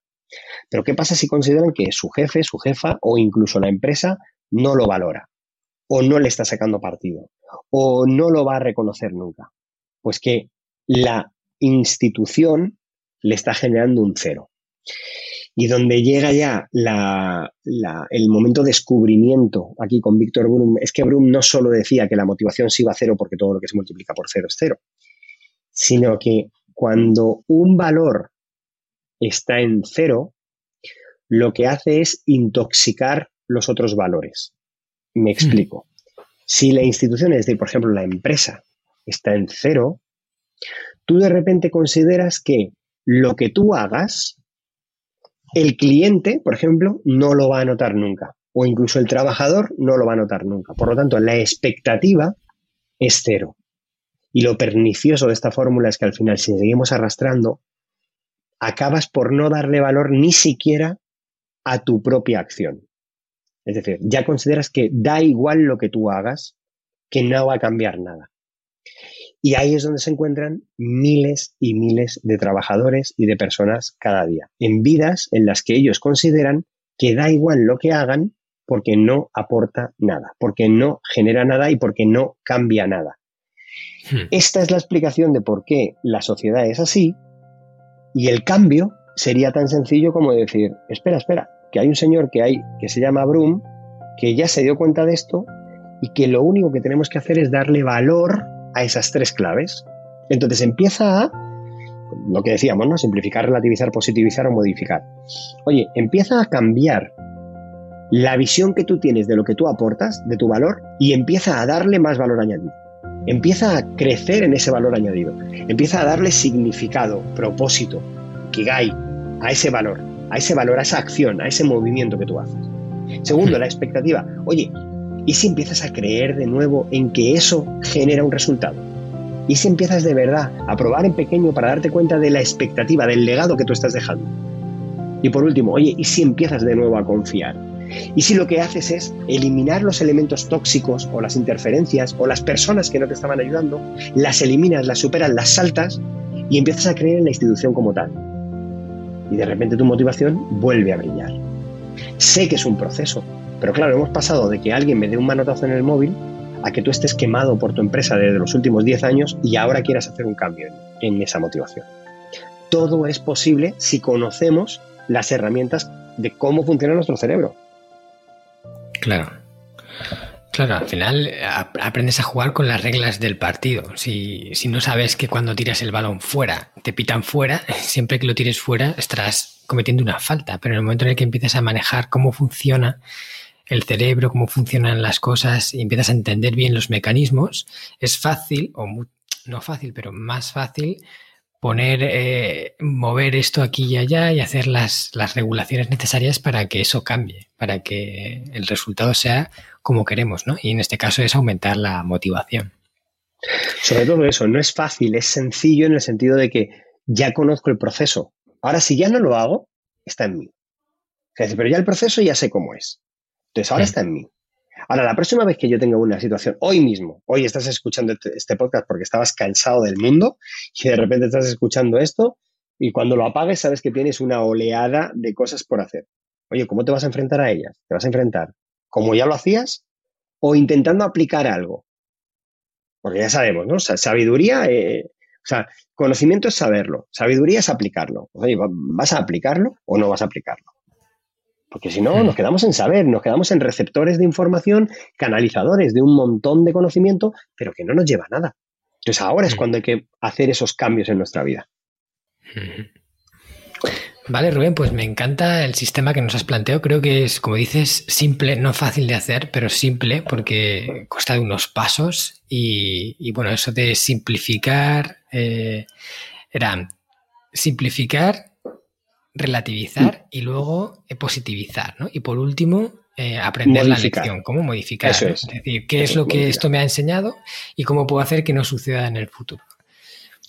Pero ¿qué pasa si consideran que su jefe, su jefa o incluso la empresa no lo valora o no le está sacando partido o no lo va a reconocer nunca? Pues que la institución le está generando un cero. Y donde llega ya el momento de descubrimiento aquí con Víctor Brum, es que Brum no solo decía que la motivación se iba a cero porque todo lo que se multiplica por cero es cero, sino que cuando un valor está en cero, lo que hace es intoxicar los otros valores. Me hmm. explico. Si la institución, es decir, por ejemplo, la empresa, está en cero, tú de repente consideras que lo que tú hagas el cliente, por ejemplo, no lo va a notar nunca. O incluso el trabajador no lo va a notar nunca. Por lo tanto, la expectativa es cero. Y lo pernicioso de esta fórmula es que al final, si seguimos arrastrando, acabas por no darle valor ni siquiera a tu propia acción. Es decir, ya consideras que da igual lo que tú hagas, que no va a cambiar nada. Y ahí es donde se encuentran miles y miles de trabajadores y de personas cada día, en vidas en las que ellos consideran que da igual lo que hagan porque no aporta nada, porque no genera nada y porque no cambia nada. Hmm. Esta es la explicación de por qué la sociedad es así y el cambio sería tan sencillo como decir, espera, espera, que hay un señor que hay que se llama Brum que ya se dio cuenta de esto y que lo único que tenemos que hacer es darle valor a esas tres claves. Entonces empieza a lo que decíamos, ¿no? Simplificar, relativizar, positivizar o modificar. Oye, empieza a cambiar la visión que tú tienes de lo que tú aportas, de tu valor, y empieza a darle más valor añadido. Empieza a crecer en ese valor añadido. Empieza a darle significado, propósito, kigai, a ese valor, a ese valor, a esa acción, a ese movimiento que tú haces. Segundo, la expectativa. Oye, ¿y si empiezas a creer de nuevo en que eso genera un resultado? ¿Y si empiezas de verdad a probar en pequeño para darte cuenta de la expectativa, del legado que tú estás dejando? Y por último, oye, ¿y si empiezas de nuevo a confiar? ¿Y si lo que haces es eliminar los elementos tóxicos o las interferencias o las personas que no te estaban ayudando, las eliminas, las superas, las saltas y empiezas a creer en la institución como tal? Y de repente tu motivación vuelve a brillar. Sé que es un proceso, pero claro, hemos pasado de que alguien me dé un manotazo en el móvil a que tú estés quemado por tu empresa desde los últimos 10 años y ahora quieras hacer un cambio en, esa motivación. Todo es posible si conocemos las herramientas de cómo funciona nuestro cerebro. Claro. Claro, al final aprendes a jugar con las reglas del partido. Si, si, no sabes que cuando tiras el balón fuera, te pitan fuera, [laughs] siempre que lo tires fuera estarás cometiendo una falta, pero en el momento en el que empiezas a manejar cómo funciona el cerebro, cómo funcionan las cosas y empiezas a entender bien los mecanismos, es fácil, o no fácil, pero más fácil poner, eh, mover esto aquí y allá y hacer las, las regulaciones necesarias para que eso cambie, para que el resultado sea como queremos, ¿no? Y en este caso es aumentar la motivación. Sobre todo eso, no es fácil, es sencillo en el sentido de que ya conozco el proceso, Ahora, si ya no lo hago, está en mí. pero ya el proceso ya sé cómo es. Entonces, ahora está en mí. Ahora, la próxima vez que yo tenga una situación, hoy mismo, hoy estás escuchando este, este podcast porque estabas cansado del mundo y de repente estás escuchando esto y cuando lo apagues sabes que tienes una oleada de cosas por hacer. Oye, ¿cómo te vas a enfrentar a ellas? ¿Te vas a enfrentar como ya lo hacías o intentando aplicar algo? Porque ya sabemos, ¿no? Sabiduría, eh, o sea, conocimiento es saberlo, sabiduría es aplicarlo. Oye, ¿vas a aplicarlo o no vas a aplicarlo? Porque si no, nos quedamos en saber, nos quedamos en receptores de información, canalizadores de un montón de conocimiento, pero que no nos lleva a nada. Entonces ahora es cuando hay que hacer esos cambios en nuestra vida. Vale, Rubén, pues me encanta el sistema que nos has planteado. Creo que es, como dices, simple, no fácil de hacer, pero simple porque consta de unos pasos y, bueno, eso de simplificar eh, era simplificar, relativizar y luego eh, positivizar, ¿no? Y por último, eh, aprender la lección, cómo modificar. es. decir, qué es lo que esto me ha enseñado y cómo puedo hacer que no suceda en el futuro.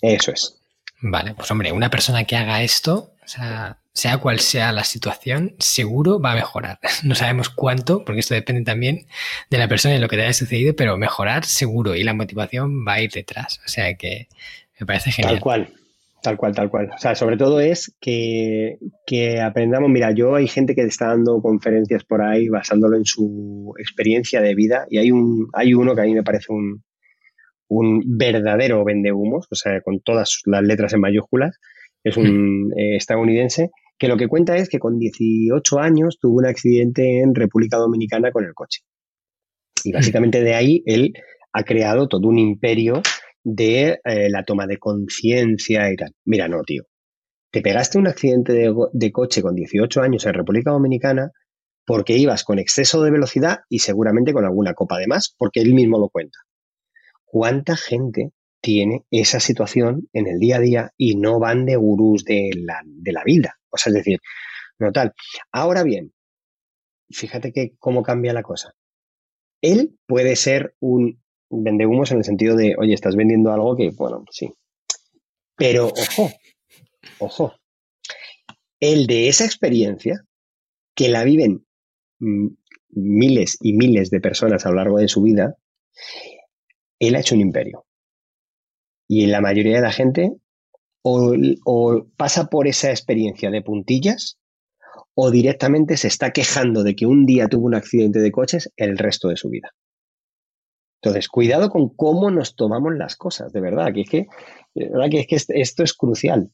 Eso es. Vale, pues hombre, una persona que haga esto, o sea, sea cual sea la situación, seguro va a mejorar. [laughs] No sabemos cuánto, porque esto depende también de la persona y lo que te haya sucedido, pero mejorar seguro y la motivación va a ir detrás. O sea que me parece genial. Tal cual, tal cual, tal cual. O sea, sobre todo es que, que aprendamos, mira, yo hay gente que está dando conferencias por ahí basándolo en su experiencia de vida y hay, un, hay uno que a mí me parece un, un verdadero vendehumos, o sea, con todas las letras en mayúsculas, es un [laughs] eh, estadounidense, que lo que cuenta es que con 18 años tuvo un accidente en República Dominicana con el coche. Y básicamente de ahí él ha creado todo un imperio de eh, la toma de conciencia y tal. Mira, no, tío. Te pegaste un accidente de, de coche con 18 años en República Dominicana porque ibas con exceso de velocidad y seguramente con alguna copa de más, porque él mismo lo cuenta. ¿Cuánta gente tiene esa situación en el día a día y no van de gurús de la, vida? O sea, es decir, no tal. Ahora bien, fíjate que cómo cambia la cosa. Él puede ser un vendehumos en el sentido de, oye, estás vendiendo algo que, bueno, sí. Pero, ojo, ojo, el de esa experiencia, que la viven mm, miles y miles de personas a lo largo de su vida, él ha hecho un imperio. Y la mayoría de la gente o, o pasa por esa experiencia de puntillas o directamente se está quejando de que un día tuvo un accidente de coches el resto de su vida. Entonces, cuidado con cómo nos tomamos las cosas, de verdad, que es que, verdad que, es que esto es crucial.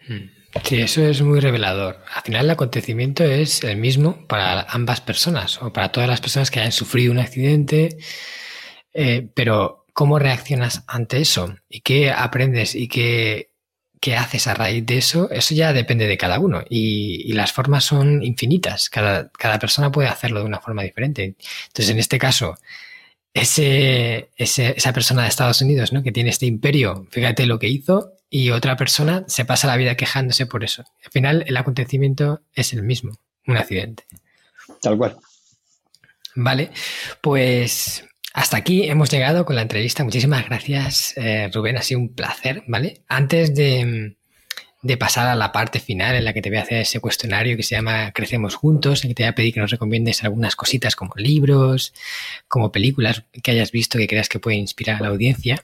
Hmm. Sí, eso es muy revelador. Al final el acontecimiento es el mismo para ambas personas o para todas las personas que hayan sufrido un accidente, eh, pero ¿cómo reaccionas ante eso? ¿Y qué aprendes y qué, haces a raíz de eso? Eso ya depende de cada uno y, las formas son infinitas. Cada persona puede hacerlo de una forma diferente. Entonces, en este caso, ese, esa persona de Estados Unidos, ¿no? Que tiene este imperio, fíjate lo que hizo, y otra persona se pasa la vida quejándose por eso. Al final, el acontecimiento es el mismo, un accidente. Tal cual. Vale, pues hasta aquí hemos llegado con la entrevista. Muchísimas gracias, eh, Rubén. Ha sido un placer, ¿vale? Antes de, de pasar a la parte final en la que te voy a hacer ese cuestionario que se llama Crecemos Juntos, en que te voy a pedir que nos recomiendes algunas cositas como libros, como películas que hayas visto que creas que puede inspirar a la audiencia.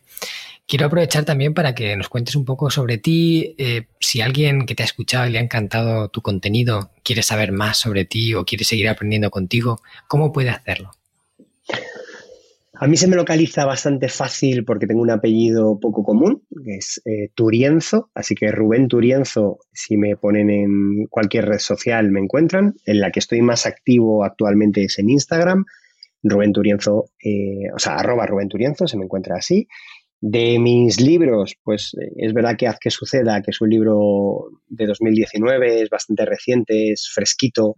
Quiero aprovechar también para que nos cuentes un poco sobre ti. Eh, si alguien que te ha escuchado y le ha encantado tu contenido quiere saber más sobre ti o quiere seguir aprendiendo contigo, ¿cómo puede hacerlo? A mí se me localiza bastante fácil porque tengo un apellido poco común, que es eh, Turienzo, así que Rubén Turienzo, si me ponen en cualquier red social me encuentran. En la que estoy más activo actualmente es en Instagram, Rubén Turienzo, eh, o sea, arroba Rubén Turienzo, se me encuentra así. De mis libros, pues eh, es verdad que Haz que suceda, que es un libro de 2019, es bastante reciente, es fresquito,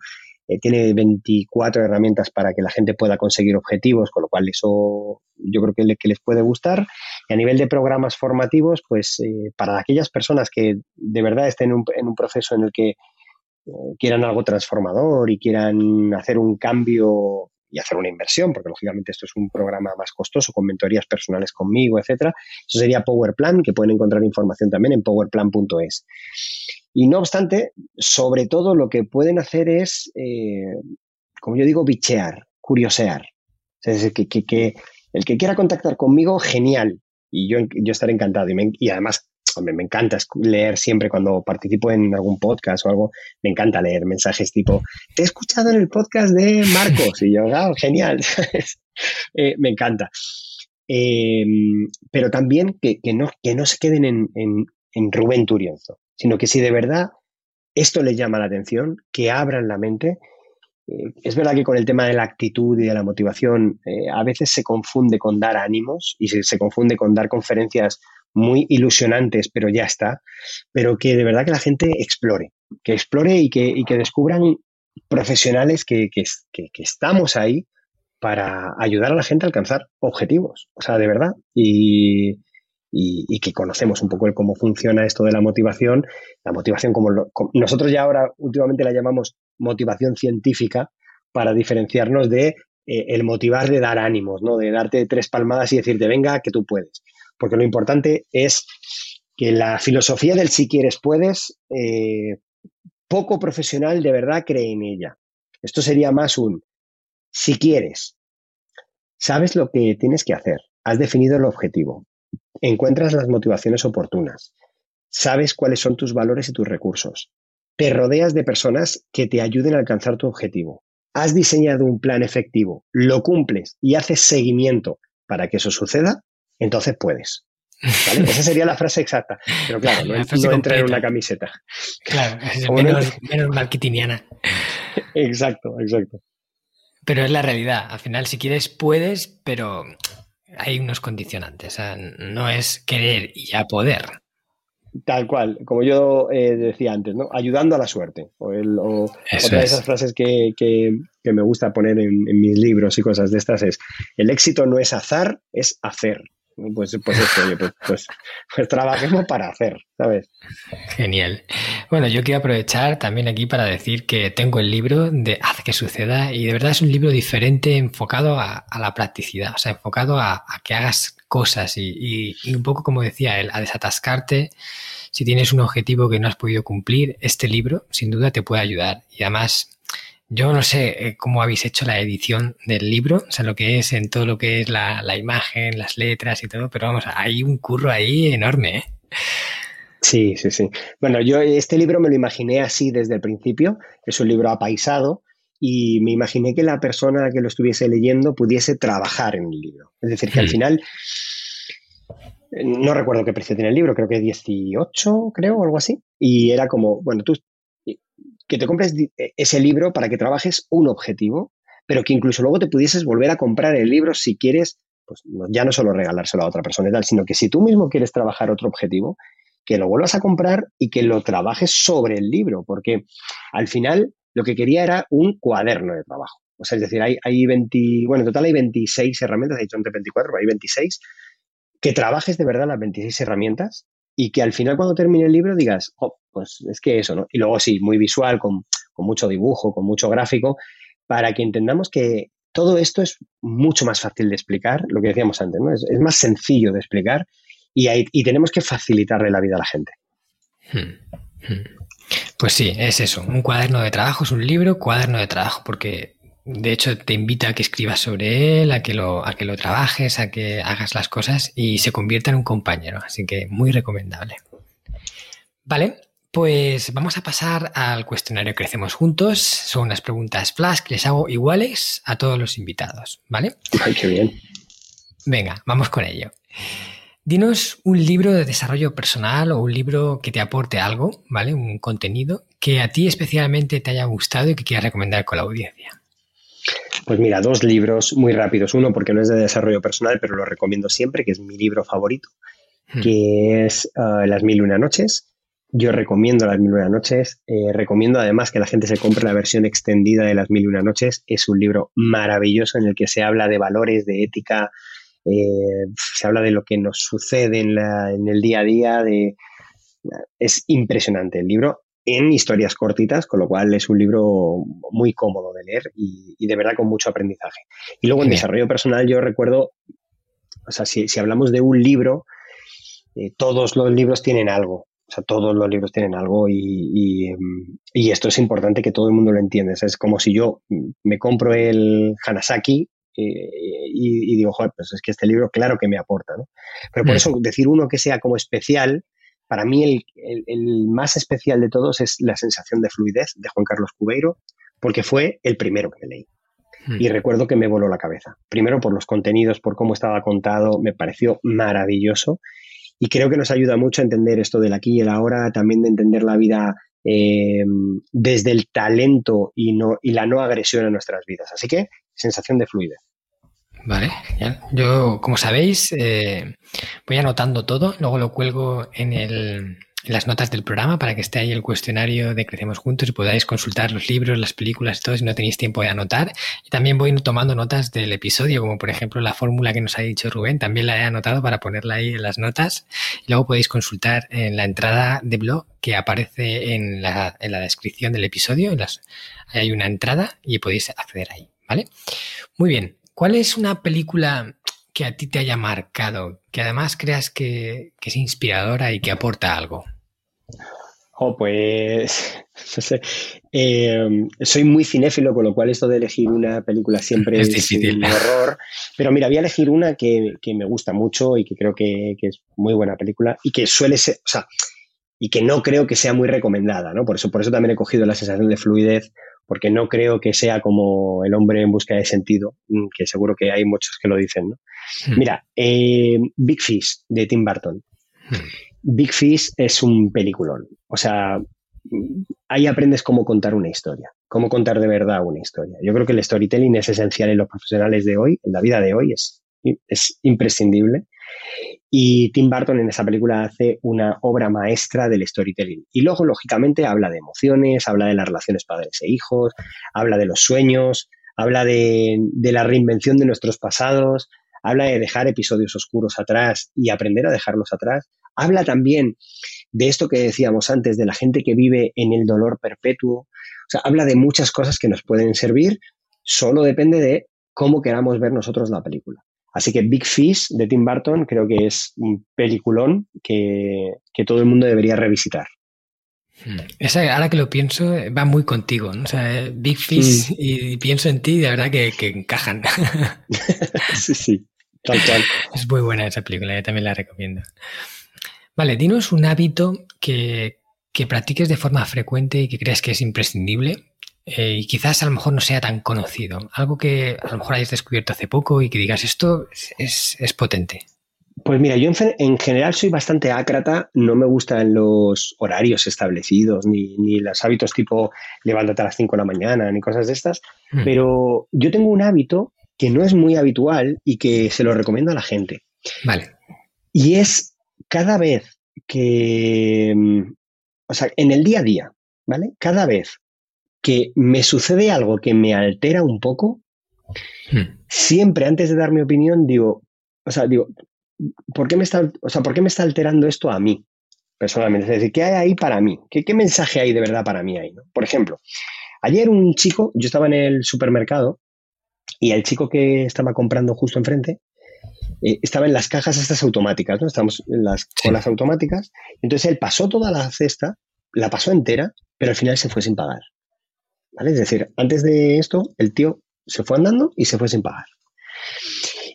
eh, tiene 24 herramientas para que la gente pueda conseguir objetivos, con lo cual eso yo creo que, que les puede gustar. Y a nivel de programas formativos, pues eh, para aquellas personas que de verdad estén en un, proceso en el que eh, quieran algo transformador y quieran hacer un cambio y hacer una inversión, porque lógicamente esto es un programa más costoso con mentorías personales conmigo, etcétera. Eso sería PowerPlan, que pueden encontrar información también en powerplan.es. Y no obstante, sobre todo lo que pueden hacer es, eh, como yo digo, bichear, curiosear. Es decir, que, el que quiera contactar conmigo, genial. Y yo, yo estaré encantado. Y, además, me encanta leer siempre cuando participo en algún podcast o algo, me encanta leer mensajes tipo, te he escuchado en el podcast de Marcos. Y yo, genial. [laughs] Eh, me encanta. Em, pero también que, no, que no se queden en, en, en Rubén Turienzo sino que si de verdad esto les llama la atención, que abran la mente. Eh, es verdad que con el tema de la actitud y de la motivación eh, a veces se confunde con dar ánimos y se, confunde con dar conferencias muy ilusionantes, pero ya está, pero que de verdad que la gente explore, que explore y que, descubran profesionales que, que, estamos ahí para ayudar a la gente a alcanzar objetivos, o sea, de verdad. Y, y, que conocemos un poco el cómo funciona esto de la motivación. La motivación, como, nosotros ya ahora últimamente la llamamos motivación científica para diferenciarnos de eh, el motivar de dar ánimos, ¿no? de darte tres palmadas y decirte, venga, que tú puedes. Porque lo importante es que la filosofía del si quieres puedes, eh, poco profesional de verdad cree en ella. Esto sería más un si quieres, sabes lo que tienes que hacer, has definido el objetivo, encuentras las motivaciones oportunas, sabes cuáles son tus valores y tus recursos, te rodeas de personas que te ayuden a alcanzar tu objetivo, has diseñado un plan efectivo, lo cumples y haces seguimiento para que eso suceda, entonces puedes. Esa sería la frase exacta. Pero claro, no, entra en una camiseta. Claro, [laughs] es menos, menos marketingiana. Exacto, exacto. Pero es la realidad. Al final, si quieres, puedes, pero hay unos condicionantes. no es querer y ya poder. Tal cual, como yo eh, decía antes, ¿no? Ayudando a la suerte. O, otra de esas frases que, me gusta poner en, mis libros y cosas de estas es, el éxito no es azar, es hacer. Pues, pues esto, pues, pues, pues, trabajemos para hacer, ¿sabes? Genial. Bueno, yo quiero aprovechar también aquí para decir que tengo el libro de Haz que suceda y de verdad es un libro diferente enfocado a, la practicidad, o sea, enfocado a, que hagas cosas y, un poco como decía él, a desatascarte. Si tienes un objetivo que no has podido cumplir, este libro sin duda te puede ayudar y además Yo no sé eh, cómo habéis hecho la edición del libro, o sea, lo que es en todo lo que es la, la imagen, las letras y todo, pero vamos, hay un curro ahí enorme, ¿eh? Sí, sí, sí. Bueno, yo este libro me lo imaginé así desde el principio. Es un libro apaisado y me imaginé que la persona que lo estuviese leyendo pudiese trabajar en el libro. Es decir, que al hmm. final, no recuerdo qué precio tiene el libro, creo que 18, creo, o algo así. Y era como, bueno, tú que te compres ese libro para que trabajes un objetivo, pero que incluso luego te pudieses volver a comprar el libro si quieres, pues ya no solo regalárselo a otra persona y tal, sino que si tú mismo quieres trabajar otro objetivo, que lo vuelvas a comprar y que lo trabajes sobre el libro, porque al final lo que quería era un cuaderno de trabajo. O sea, es decir, hay, hay 20, bueno, en total hay 26 herramientas, he dicho antes 24, pero hay 26, que trabajes de verdad las 26 herramientas y que al final cuando termine el libro digas, oh, pues es que eso, ¿no? Y luego sí, muy visual, con, mucho dibujo, con mucho gráfico, para que entendamos que todo esto es mucho más fácil de explicar, lo que decíamos antes, ¿no? Es, más sencillo de explicar y, tenemos que facilitarle la vida a la gente. Hmm, hmm. Pues sí, es eso, un cuaderno de trabajo, es un libro, cuaderno de trabajo, porque de hecho te invita a que escribas sobre él, a que lo, a que lo trabajes, a que hagas las cosas y se convierta en un compañero, así que muy recomendable. Vale, pues vamos a pasar al cuestionario Crecemos Juntos. Son unas preguntas flash que les hago iguales a todos los invitados, ¿vale? Ay, qué bien. Venga, vamos con ello. Dinos un libro de desarrollo personal o un libro que te aporte algo, ¿vale? Un contenido que a ti especialmente te haya gustado y que quieras recomendar con la audiencia. Pues mira, dos libros muy rápidos. Uno porque no es de desarrollo personal, pero lo recomiendo siempre, que es mi libro favorito, hmm. que es uh, Las Mil y Una Noches. Yo recomiendo Las Mil y Una Noches. Eh, recomiendo además que la gente se compre la versión extendida de Las Mil y Una Noches. Es un libro maravilloso en el que se habla de valores, de ética, eh, se habla de lo que nos sucede en, el día a día, de, es impresionante el libro en historias cortitas, con lo cual es un libro muy cómodo de leer y, de verdad con mucho aprendizaje. Y luego en desarrollo personal yo recuerdo, o sea, si, hablamos de un libro, eh, todos los libros tienen algo. O sea, todos los libros tienen algo y, y, esto es importante que todo el mundo lo entienda. es como si yo me compro el Hanasaki y, digo, joder, pues es que este libro claro que me aporta, ¿no? Pero por mm. eso decir uno que sea como especial, para mí el, más especial de todos es La sensación de fluidez de Juan Carlos Cubeiro, porque fue el primero que leí. Mm. Y recuerdo que me voló la cabeza. Primero por los contenidos, por cómo estaba contado, me pareció maravilloso. Y creo que nos ayuda mucho a entender esto del aquí y el ahora, también de entender la vida eh, desde el talento y, no, y la no agresión a nuestras vidas. Así que, sensación de fluidez. Vale, genial. Yo, como sabéis, eh, voy anotando todo, luego lo cuelgo en, el, en, las notas del programa para que esté ahí el cuestionario de Crecemos Juntos y podáis consultar los libros, las películas y todo si no tenéis tiempo de anotar. Y también voy tomando notas del episodio, como por ejemplo la fórmula que nos ha dicho Rubén, también la he anotado para ponerla ahí en las notas. Y luego podéis consultar en la entrada de blog que aparece en la, en la descripción del episodio. En las, hay una entrada y podéis acceder ahí, ¿vale? Muy bien, ¿Cuál es una película que a ti te haya marcado, que además creas que, es inspiradora y que aporta algo? Oh, pues, [laughs] no sé. Em, soy muy cinéfilo, con lo cual esto de elegir una película siempre [laughs] es, difícil. un [laughs] horror. Pero mira, voy a elegir una que, me gusta mucho y que creo que, que, es muy buena película y que suele ser, o sea, y que no creo que sea muy recomendada, ¿no? Por eso, por eso también he cogido la sensación de fluidez, porque no creo que sea como el hombre en busca de sentido, mm, que seguro que hay muchos que lo dicen, ¿no? Hmm. Mira, eh, Big Fish de Tim Burton. Hmm. Big Fish es un peliculón. O sea, ahí aprendes cómo contar una historia, cómo contar de verdad una historia. Yo creo que el storytelling es esencial en los profesionales de hoy, en la vida de hoy, es, es imprescindible. Y Tim Burton en esa película hace una obra maestra del storytelling. Y luego, lógicamente, habla de emociones, habla de las relaciones padres e hijos, habla de los sueños, habla de, la reinvención de nuestros pasados, habla de dejar episodios oscuros atrás y aprender a dejarlos atrás. Habla también de esto que decíamos antes, de la gente que vive en el dolor perpetuo. O sea, habla de muchas cosas que nos pueden servir, solo depende de cómo queramos ver nosotros la película. Así que Big Fish de Tim Burton creo que es un peliculón que, todo el mundo debería revisitar. Hmm. Esa, ahora que lo pienso, va muy contigo. ¿no? O sea, Big Fish y pienso en ti, de verdad que, que encajan. [laughs] sí, sí, tal cual. Es muy buena esa película, yo también la recomiendo. Vale, dinos un hábito que, que practiques de forma frecuente y que creas que es imprescindible eh, y quizás a lo mejor no sea tan conocido. Algo que a lo mejor hayas descubierto hace poco y que digas esto es, es potente. Pues mira, yo en, general soy bastante ácrata, no me gustan los horarios establecidos, ni, ni los hábitos tipo levántate a las 5 de la mañana, ni cosas de estas, hmm. pero yo tengo un hábito que no es muy habitual y que se lo recomiendo a la gente. Vale. Y es cada vez que, mm, o sea, en el día a día, ¿vale? Cada vez que me sucede algo que me altera un poco, hmm. siempre antes de dar mi opinión digo, o sea, digo, ¿por qué me está, o sea, ¿por qué me está alterando esto a mí? Personalmente. Es decir, ¿qué hay ahí para mí? ¿Qué, qué mensaje hay de verdad para mí ahí? Por ejemplo, ayer un chico, yo estaba en el supermercado y el chico que estaba comprando justo enfrente eh, estaba en las cajas estas automáticas, ¿no? Estamos en las colas automáticas. Entonces él pasó toda la cesta, la pasó entera, pero al final se fue sin pagar. Es decir, antes de esto, el tío se fue andando y se fue sin pagar.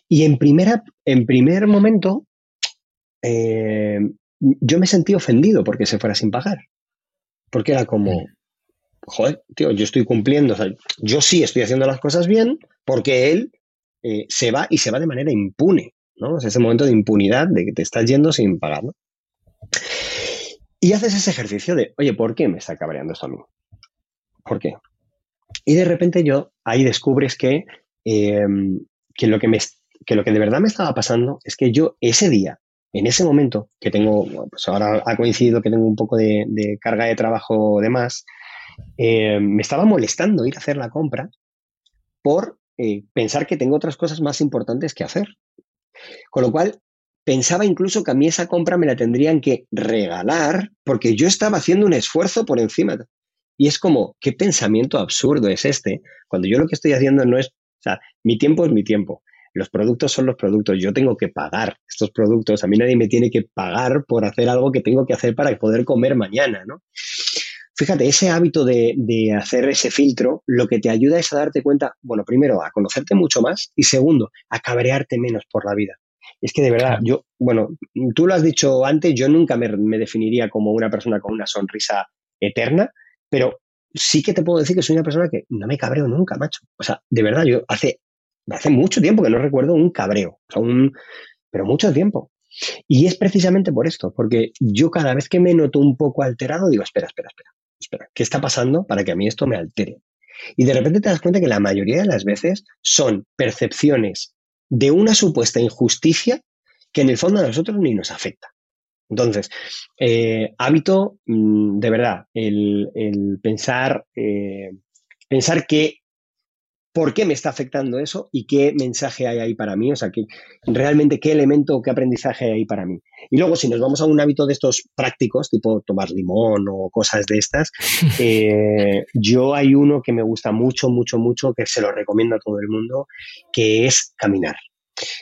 Y en, primera, en primer momento, eh, yo me sentí ofendido porque se fuera sin pagar. Porque era como, joder, tío, yo estoy cumpliendo, yo sí estoy haciendo las cosas bien porque él eh, se va y se va de manera impune, ¿no? Es ese momento de impunidad de que te estás yendo sin pagar. Y haces ese ejercicio de, oye, ¿por qué me está cabreando esto a mí? ¿Por qué? Y de repente yo ahí descubres que, eh, que lo que me que lo que de verdad me estaba pasando es que yo ese día, en ese momento, que tengo, pues ahora ha coincidido que tengo un poco de, carga de trabajo de más, eh, me estaba molestando ir a hacer la compra por eh, pensar que tengo otras cosas más importantes que hacer. Con lo cual, pensaba incluso que a mí esa compra me la tendrían que regalar porque yo estaba haciendo un esfuerzo por encima. Y es como, ¿qué pensamiento absurdo es este? Cuando yo lo que estoy haciendo no es, o sea, mi tiempo es mi tiempo. Los productos son los productos. Yo tengo que pagar estos productos. A mí nadie me tiene que pagar por hacer algo que tengo que hacer para poder comer mañana, ¿no? Fíjate, ese hábito de, hacer ese filtro lo que te ayuda es a darte cuenta, bueno, primero, a conocerte mucho más y segundo, a cabrearte menos por la vida. Es que de verdad, yo, bueno, tú lo has dicho antes, yo nunca me, me, definiría como una persona con una sonrisa eterna, pero sí que te puedo decir que soy una persona que no me cabreo nunca, macho. O sea, de verdad, yo hace hace mucho tiempo que no recuerdo un cabreo, pero mucho tiempo. Y es precisamente por esto, porque yo cada vez que me noto un poco alterado, digo, espera, espera, espera, espera, ¿qué está pasando para que a mí esto me altere? Y de repente te das cuenta que la mayoría de las veces son percepciones de una supuesta injusticia que en el fondo a nosotros ni nos afecta. Entonces, eh, hábito, mm, de verdad, el, pensar, eh, pensar que por qué me está afectando eso y qué mensaje hay ahí para mí, o sea, que realmente qué elemento qué aprendizaje hay ahí para mí. Y luego, si nos vamos a un hábito de estos prácticos, tipo tomar limón o cosas de estas, [laughs] eh, yo hay uno que me gusta mucho, mucho, mucho, que se lo recomiendo a todo el mundo, que es caminar.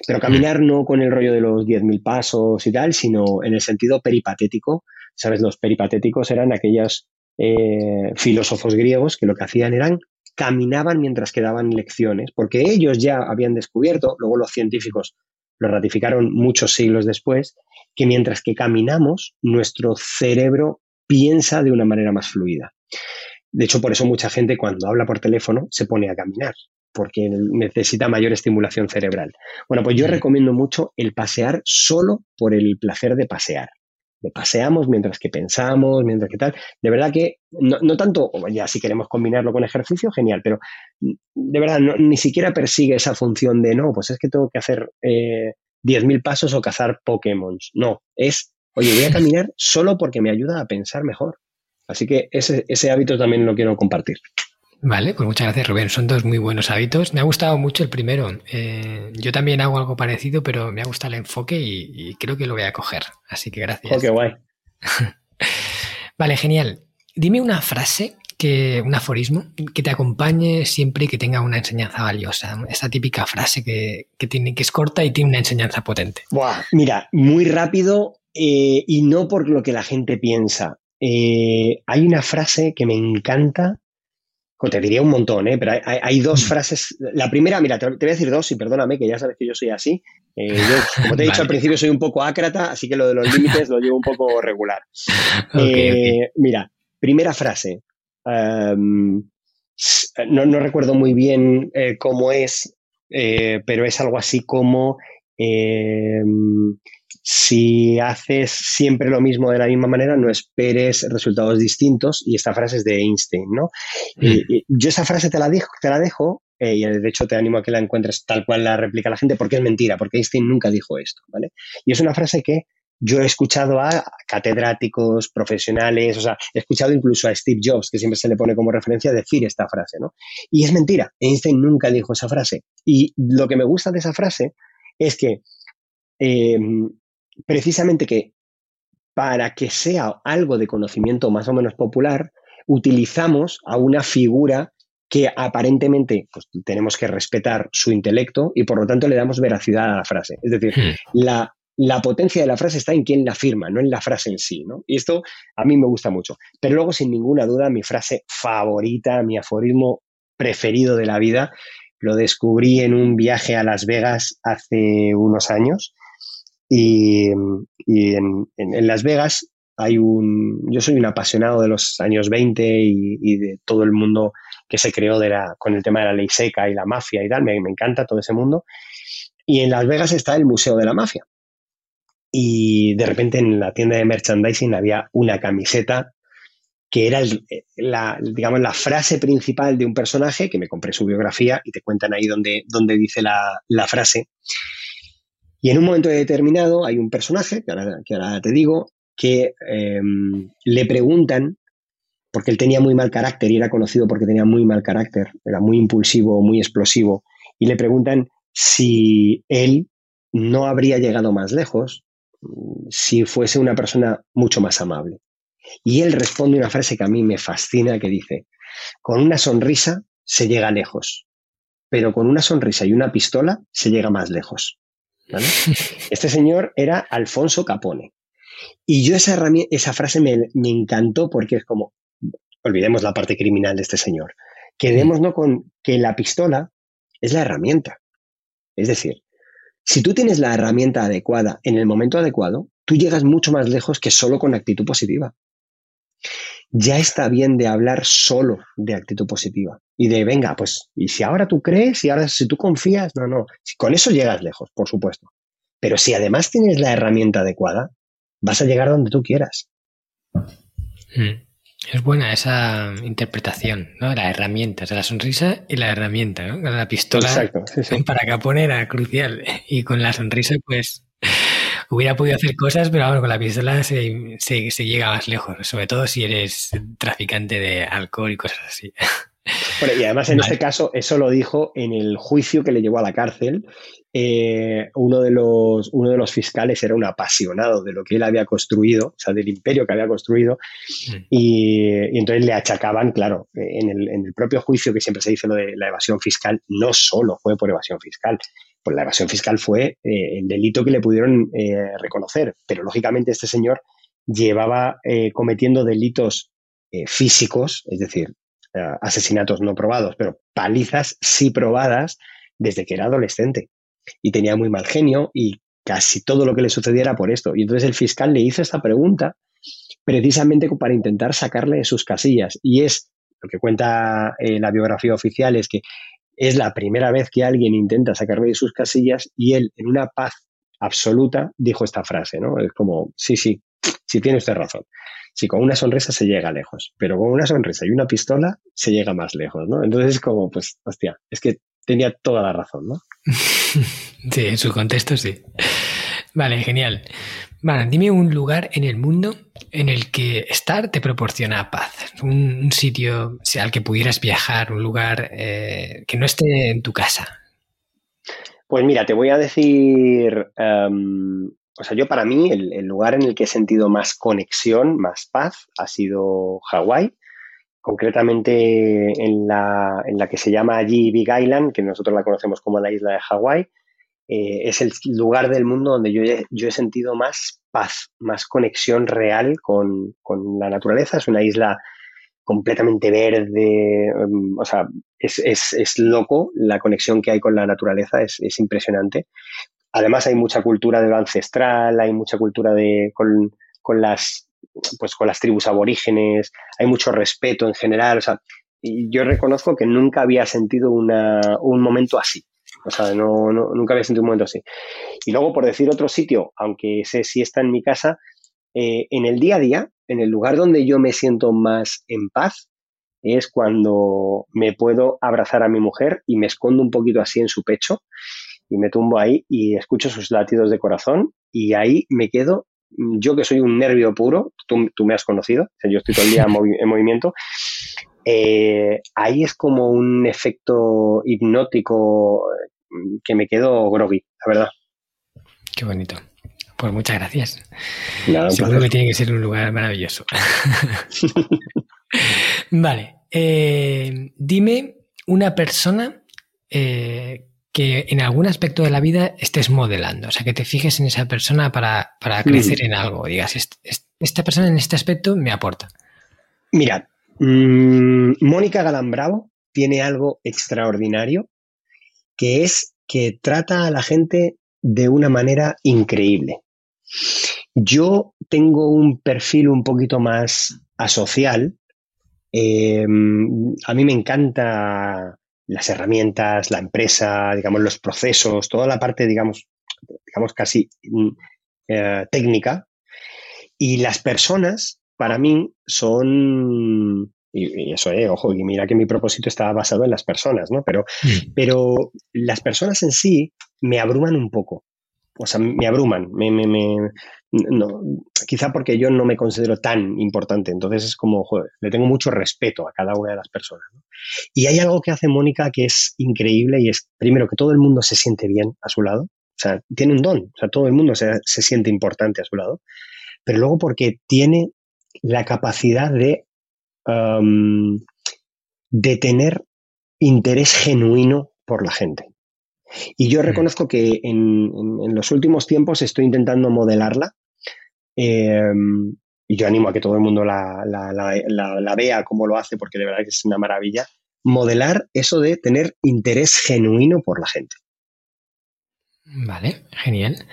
Pero caminar no con el rollo de los 10.000 pasos y tal, sino en el sentido peripatético. ¿Sabes? Los peripatéticos eran aquellos eh, filósofos griegos que lo que hacían eran caminaban mientras quedaban lecciones, porque ellos ya habían descubierto, luego los científicos lo ratificaron muchos siglos después, que mientras que caminamos, nuestro cerebro piensa de una manera más fluida. De hecho, por eso mucha gente cuando habla por teléfono se pone a caminar, porque necesita mayor estimulación cerebral. Bueno, pues yo recomiendo mucho el pasear solo por el placer de pasear de paseamos mientras que pensamos, mientras que tal. De verdad que no, tanto, ya si queremos combinarlo con ejercicio, genial, pero de verdad ni siquiera persigue esa función de no, pues es que tengo que hacer eh, 10.000 pasos o cazar Pokémon. No, es, oye, voy a [laughs] caminar solo porque me ayuda a pensar mejor. Así que ese, ese hábito también lo quiero compartir. Vale, pues muchas gracias Rubén. Son dos muy buenos hábitos. Me ha gustado mucho el primero. Eh, yo también hago algo parecido, pero me ha gustado el enfoque y, creo que lo voy a coger. Así que gracias. Oh, qué guay. [laughs] vale, genial. Dime una frase, que, un aforismo, que te acompañe siempre y que tenga una enseñanza valiosa. Esa típica frase que, tiene, que es corta y tiene una enseñanza potente. Buah, mira, muy rápido eh, y no por lo que la gente piensa. eh, hay una frase que me encanta, te diría un montón, ¿eh? pero hay, dos mm. frases. La primera, mira, te, voy a decir dos y perdóname, que ya sabes que yo soy así. Eh, yo, como te he [laughs] dicho al principio, soy un poco ácrata, así que lo de los límites lo llevo un poco regular. [laughs] Mira, primera frase. Em, no, recuerdo muy bien cómo es, pero es algo así como em, si haces siempre lo mismo de la misma manera, no esperes resultados distintos. Y esta frase es de Einstein, ¿no? Mm. yo esa frase te la, dejo, te la dejo eh, y de hecho te animo a que la encuentres tal cual la replica la gente, porque es mentira, porque Einstein nunca dijo esto, ¿vale? Y es una frase que yo he escuchado a catedráticos, profesionales, o sea, he escuchado incluso a Steve Jobs, que siempre se le pone como referencia, decir esta frase, ¿no? Y es mentira, Einstein nunca dijo esa frase. Y lo que me gusta de esa frase es que eh, precisamente que para que sea algo de conocimiento más o menos popular, utilizamos a una figura que aparentemente pues, tenemos que respetar su intelecto y por lo tanto le damos veracidad a la frase. Es decir, hmm. la, la, potencia de la frase está en quien la afirma, no en la frase en sí. ¿no? Y esto a mí me gusta mucho. Pero luego, sin ninguna duda, mi frase favorita, mi aforismo preferido de la vida, lo descubrí en un viaje a Las Vegas hace unos años y, en, Las Vegas hay un. Yo soy un apasionado de los años 20 y, de todo el mundo que se creó de la, con el tema de la ley seca y la mafia y tal. Me, encanta todo ese mundo. Y en Las Vegas está el Museo de la Mafia. Y de repente en la tienda de merchandising había una camiseta que era la, digamos, la frase principal de un personaje, que me compré su biografía y te cuentan ahí donde, donde dice la, la frase. Y en un momento determinado hay un personaje, que ahora, te digo, que em, le preguntan, porque él tenía muy mal carácter y era conocido porque tenía muy mal carácter, era muy impulsivo, muy explosivo, y le preguntan si él no habría llegado más lejos si fuese una persona mucho más amable. Y él responde una frase que a mí me fascina, que dice, con una sonrisa se llega lejos, pero con una sonrisa y una pistola se llega más lejos. Este señor era Alfonso Capone. Y yo esa, esa frase me, encantó porque es como, olvidemos la parte criminal de este señor, quedémonos con que la pistola es la herramienta. Es decir, si tú tienes la herramienta adecuada en el momento adecuado, tú llegas mucho más lejos que solo con actitud positiva. Ya está bien de hablar solo de actitud positiva y de, venga, pues, y si ahora tú crees y ahora si tú confías, no, no, con eso llegas lejos, por supuesto. Pero si además tienes la herramienta adecuada, vas a llegar donde tú quieras. Mm. Es buena esa interpretación, ¿no? La herramienta, o sea, la sonrisa y la herramienta, ¿no? La pistola Exacto, para Capone era crucial y con la sonrisa, pues, hubiera podido hacer cosas, pero ahora con la pistola se, se llega más lejos, sobre todo si eres traficante de alcohol y cosas así. [laughs] y además en este caso eso lo dijo en el juicio que le llevó a la cárcel. Eh, uno, de los, uno de los fiscales era un apasionado de lo que él había construido, o sea, del imperio que había construido, mm. y, entonces le achacaban, claro, en el, en el, propio juicio que siempre se dice lo de la evasión fiscal, no solo fue por evasión fiscal, pues la evasión fiscal fue eh, el delito que le pudieron eh, reconocer, pero lógicamente este señor llevaba cometiendo delitos físicos, es decir, eh, asesinatos no probados, pero palizas sí probadas desde que era adolescente. Y tenía muy mal genio y casi todo lo que le sucediera por esto. Y entonces el fiscal le hizo esta pregunta precisamente para intentar sacarle de sus casillas. Y es lo que cuenta eh, la biografía oficial, es que es la primera vez que alguien intenta sacarle de sus casillas y él, en una paz absoluta, dijo esta frase, ¿no? Es como, sí, sí, sí tiene usted razón. Si con una sonrisa se llega lejos, pero con una sonrisa y una pistola se llega más lejos, ¿no? Entonces es como, pues, hostia, es que tenía toda la razón, ¿no? [laughs] sí, en su contexto sí. Vale, genial. Vale, dime un lugar en el mundo en el que estar te proporciona paz. Un, sitio al que pudieras viajar, un lugar eh, que no esté en tu casa. Pues mira, te voy a decir em, o sea, yo para mí el, lugar en el que he sentido más conexión, más paz, ha sido Hawái, concretamente en la, en la que se llama allí Big Island, que nosotros la conocemos como la isla de Hawái. Eh, es el lugar del mundo donde yo he, yo he sentido más paz, más conexión real con, la naturaleza. Es una isla completamente verde, em, o sea, es, loco la conexión que hay con la naturaleza, es, impresionante. Además hay mucha cultura de lo ancestral, hay mucha cultura de, con, con, las, pues, con las tribus aborígenes, hay mucho respeto en general, o sea, yo reconozco que nunca había sentido un momento así. O sea, no, nunca había sentido un momento así. Y luego, por decir otro sitio, aunque ese sí está en mi casa, eh, en el día a día, en el lugar donde yo me siento más en paz, es cuando me puedo abrazar a mi mujer y me escondo un poquito así en su pecho y me tumbo ahí y escucho sus latidos de corazón y ahí me quedo, yo que soy un nervio puro, tú, me has conocido, yo estoy todo el día en, [laughs] movimiento, eh, ahí es como un efecto hipnótico que me quedo groggy, la verdad. Qué bonito. Pues muchas gracias. Seguro que tiene que ser un lugar maravilloso. [laughs] vale. Eh, dime una persona eh, que en algún aspecto de la vida estés modelando. O sea, que te fijes en esa persona para, mm. crecer en algo. Digas, esta persona en este aspecto me aporta. Mira, mm, Mónica Galán Bravo tiene algo extraordinario que es que trata a la gente de una manera increíble. Yo tengo un perfil un poquito más asocial. Em, a mí me encanta las herramientas, la empresa, digamos, los procesos, toda la parte, digamos, digamos casi mm, eh, técnica. Y las personas, para mí, son y, eso, eh, ojo, y mira que mi propósito estaba basado en las personas, ¿no? Pero, mm. pero las personas en sí me abruman un poco. O sea, me abruman. Me, me, me no, quizá porque yo no me considero tan importante. Entonces es como, joder, le tengo mucho respeto a cada una de las personas. ¿no? Y hay algo que hace Mónica que es increíble y es, primero, que todo el mundo se siente bien a su lado. O sea, tiene un don. O sea, todo el mundo se, se siente importante a su lado. Pero luego porque tiene la capacidad de de tener interés genuino por la gente. Y yo mm. reconozco que en, los últimos tiempos estoy intentando modelarla. Em, y yo animo a que todo el mundo la, la, vea como lo hace, porque de verdad que es una maravilla. Modelar eso de tener interés genuino por la gente. Vale, genial.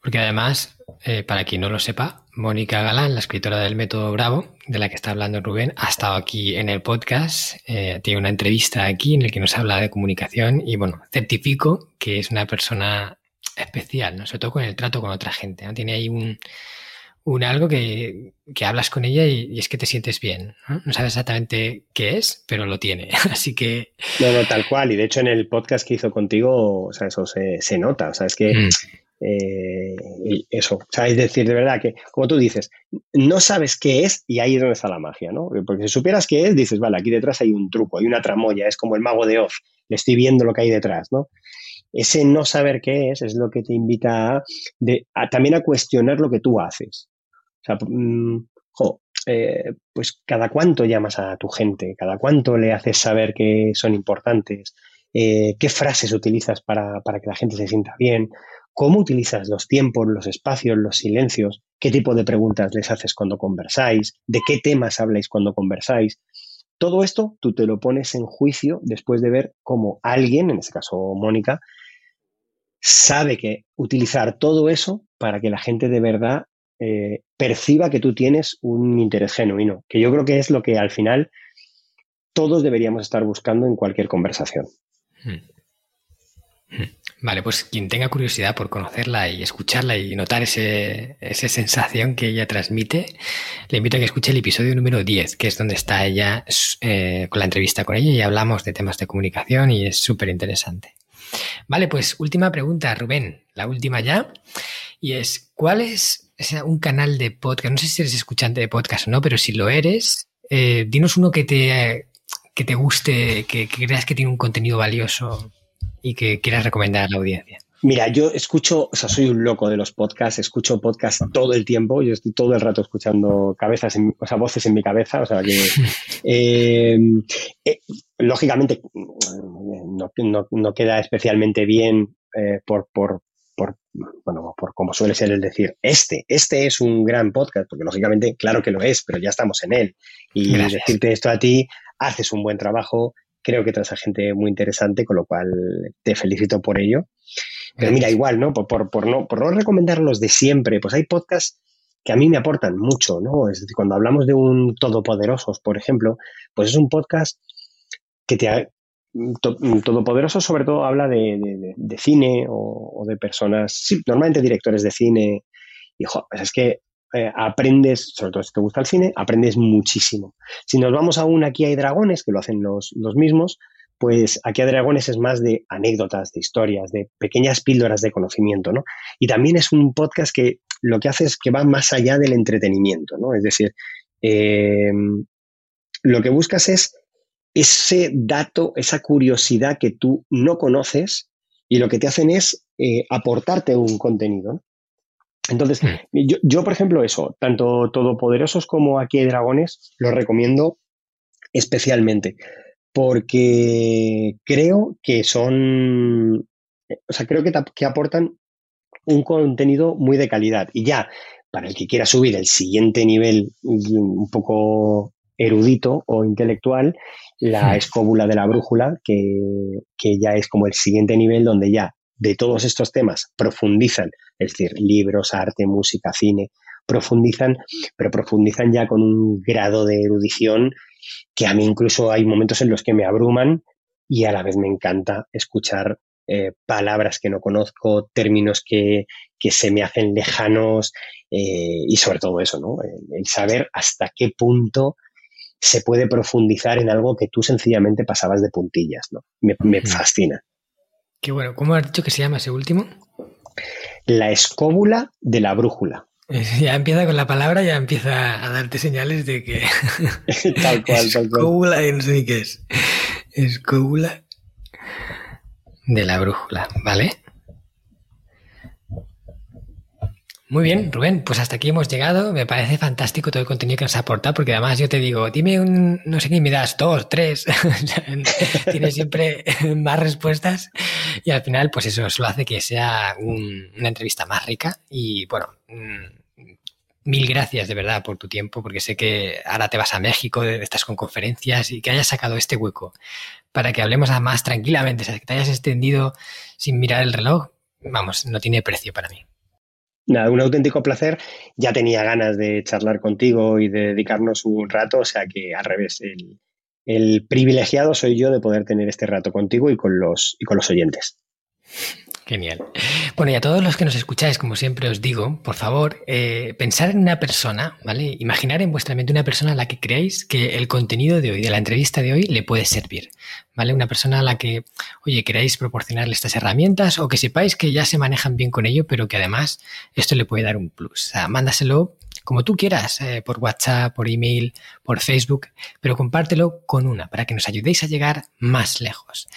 Porque además, eh, para quien no lo sepa, Mónica Galán, la escritora del método Bravo, de la que está hablando Rubén, ha estado aquí en el podcast, eh, tiene una entrevista aquí en la que nos habla de comunicación y bueno, certifico que es una persona especial, ¿no? sobre todo con el trato con otra gente. ¿no? Tiene ahí un, un algo que, hablas con ella y, es que te sientes bien. ¿no? ¿no? sabes exactamente qué es, pero lo tiene. [laughs] Así que. No, no, tal cual. Y de hecho, en el podcast que hizo contigo, o sea, eso se, se nota. O sea, es que mm. Eh, eso, o sea, es decir, de verdad que, como tú dices, no sabes qué es y ahí es donde está la magia, ¿no? Porque si supieras qué es, dices, vale, aquí detrás hay un truco, hay una tramoya, es como el mago de Oz, le estoy viendo lo que hay detrás, ¿no? Ese no saber qué es es lo que te invita a, también a cuestionar lo que tú haces. O sea, mm, eh, pues cada cuánto llamas a tu gente, cada cuánto le haces saber que son importantes, eh, qué frases utilizas para, para, que la gente se sienta bien, cómo utilizas los tiempos, los espacios, los silencios, qué tipo de preguntas les haces cuando conversáis, de qué temas habláis cuando conversáis. Todo esto tú te lo pones en juicio después de ver cómo alguien, en este caso Mónica, sabe que utilizar todo eso para que la gente de verdad eh, perciba que tú tienes un interés genuino, que yo creo que es lo que al final todos deberíamos estar buscando en cualquier conversación. Hmm. Vale, pues quien tenga curiosidad por conocerla y escucharla y notar ese, esa sensación que ella transmite, le invito a que escuche el episodio número 10, que es donde está ella eh, con la entrevista con ella y hablamos de temas de comunicación y es súper interesante. Vale, pues última pregunta, Rubén, la última ya, y es, ¿cuál es un canal de podcast? No sé si eres escuchante de podcast o no, pero si lo eres, eh, dinos uno que te, que te guste, que creas que tiene un contenido valioso y que quieras recomendar a la audiencia? Mira, yo escucho, o sea, soy un loco de los podcasts, escucho podcasts todo el tiempo, yo estoy todo el rato escuchando cabezas, o sea, voces en mi cabeza, o sea, que [laughs] eh, eh, lógicamente no, queda especialmente bien eh, por, por, por, bueno, por como suele ser el decir, este, este es un gran podcast, porque lógicamente, claro que lo es, pero ya estamos en él. Y decirte esto a ti, haces un buen trabajo, creo que traes a gente muy interesante, con lo cual te felicito por ello. Pero mira, igual, ¿no? Por, por, por, no, por no recomendar los de siempre, pues hay podcasts que a mí me aportan mucho, ¿no? Es decir, cuando hablamos de un Todopoderosos, por ejemplo, pues es un podcast que te, Todopoderoso sobre todo habla de, cine o, de personas, sí, normalmente directores de cine. Y pues es que eh, aprendes, sobre todo si te gusta el cine, aprendes muchísimo. Si nos vamos aún aquí hay dragones, que lo hacen los, los mismos, pues aquí hay dragones es más de anécdotas, de historias, de pequeñas píldoras de conocimiento, ¿no? Y también es un podcast que lo que hace es que va más allá del entretenimiento, ¿no? Es decir, eh, lo que buscas es ese dato, esa curiosidad que tú no conoces y lo que te hacen es eh, aportarte un contenido. Entonces, mm. yo, por ejemplo, eso, tanto Todopoderosos como Aquí hay Dragones, los recomiendo especialmente, porque creo que son, o sea, creo que, que aportan un contenido muy de calidad. Y ya, para el que quiera subir el siguiente nivel un poco erudito o intelectual, la escóbula de la brújula, que, ya es como el siguiente nivel donde ya de todos estos temas profundizan, es decir, libros, arte, música, cine, profundizan, pero profundizan ya con un grado de erudición que a mí incluso hay momentos en los que me abruman y a la vez me encanta escuchar eh, palabras que no conozco, términos que, se me hacen lejanos eh, y sobre todo eso, ¿no? el, saber hasta qué punto se puede profundizar en algo que tú sencillamente pasabas de puntillas, ¿no? Me, fascina. Qué bueno. ¿Cómo has dicho que se llama ese último? La escóbula de la brújula. Ya empieza con la palabra, ya empieza a darte señales de que. [laughs] tal cual, tal cual. Escóbula, no sé ni qué es. Escóbula de la brújula, ¿vale? Muy bien, Rubén, pues hasta aquí hemos llegado. Me parece fantástico todo el contenido que nos aportado, porque además yo te digo, dime un, no sé qué, me das dos, tres. [laughs] Tienes siempre [laughs] más respuestas y al final, pues eso, eso hace que sea una entrevista más rica. Y bueno, mm, mil gracias de verdad por tu tiempo, porque sé que ahora te vas a México, estás con conferencias y que hayas sacado este hueco para que hablemos más tranquilamente, o sea, que te hayas extendido sin mirar el reloj. Vamos, no tiene precio para mí. Nada, un auténtico placer. Ya tenía ganas de charlar contigo y de dedicarnos un rato, o sea que al revés, el, el privilegiado soy yo de poder tener este rato contigo y con los, y con los oyentes. Genial. Bueno, y a todos los que nos escucháis, como siempre os digo, por favor, eh, pensar en una persona, ¿vale? Imaginar en vuestra mente una persona a la que creáis que el contenido de hoy, de la entrevista de hoy, le puede servir, ¿vale? Una persona a la que, oye, queráis proporcionarle estas herramientas o que sepáis que ya se manejan bien con ello, pero que además esto le puede dar un plus. O sea, mándaselo como tú quieras, eh, por WhatsApp, por email, por Facebook, pero compártelo con una para que nos ayudéis a llegar más lejos.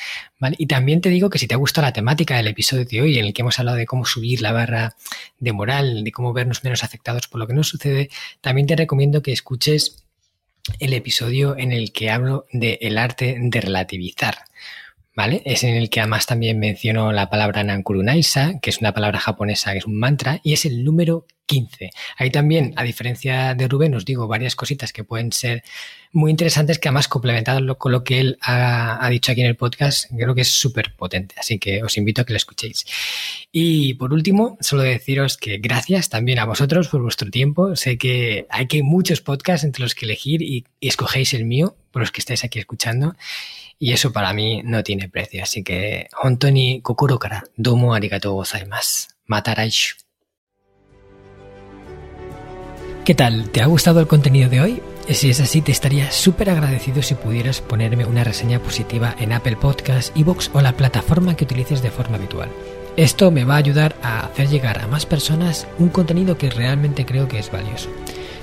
Y también te digo que si te ha gustado la temática del episodio de hoy, en el que hemos hablado de cómo subir la barra de moral, de cómo vernos menos afectados por lo que nos sucede, también te recomiendo que escuches el episodio en el que hablo del el arte de relativizar. Es en el que además también menciono la palabra Nankurunaisa, que es una palabra japonesa, que es un mantra, y es el número 15. Ahí también, a diferencia de Rubén, os digo varias cositas que pueden ser muy interesantes, que además complementado con lo que él ha, dicho aquí en el podcast, creo que es súper potente. Así que os invito a que lo escuchéis. Y por último, solo deciros que gracias también a vosotros por vuestro tiempo. Sé que hay que muchos podcasts entre los que elegir y, escogéis el mío, por los que estáis aquí escuchando. Y eso para mí no tiene precio. Así que, hontoni kokoro domo arigatou gozaimasu. Mataraishu. ¿Qué tal? ¿Te ha gustado el contenido de hoy? Si es así, te estaría súper agradecido si pudieras ponerme una reseña positiva en Apple Podcasts, Evox o la plataforma que utilices de forma habitual. Esto me va a ayudar a hacer llegar a más personas un contenido que realmente creo que es valioso.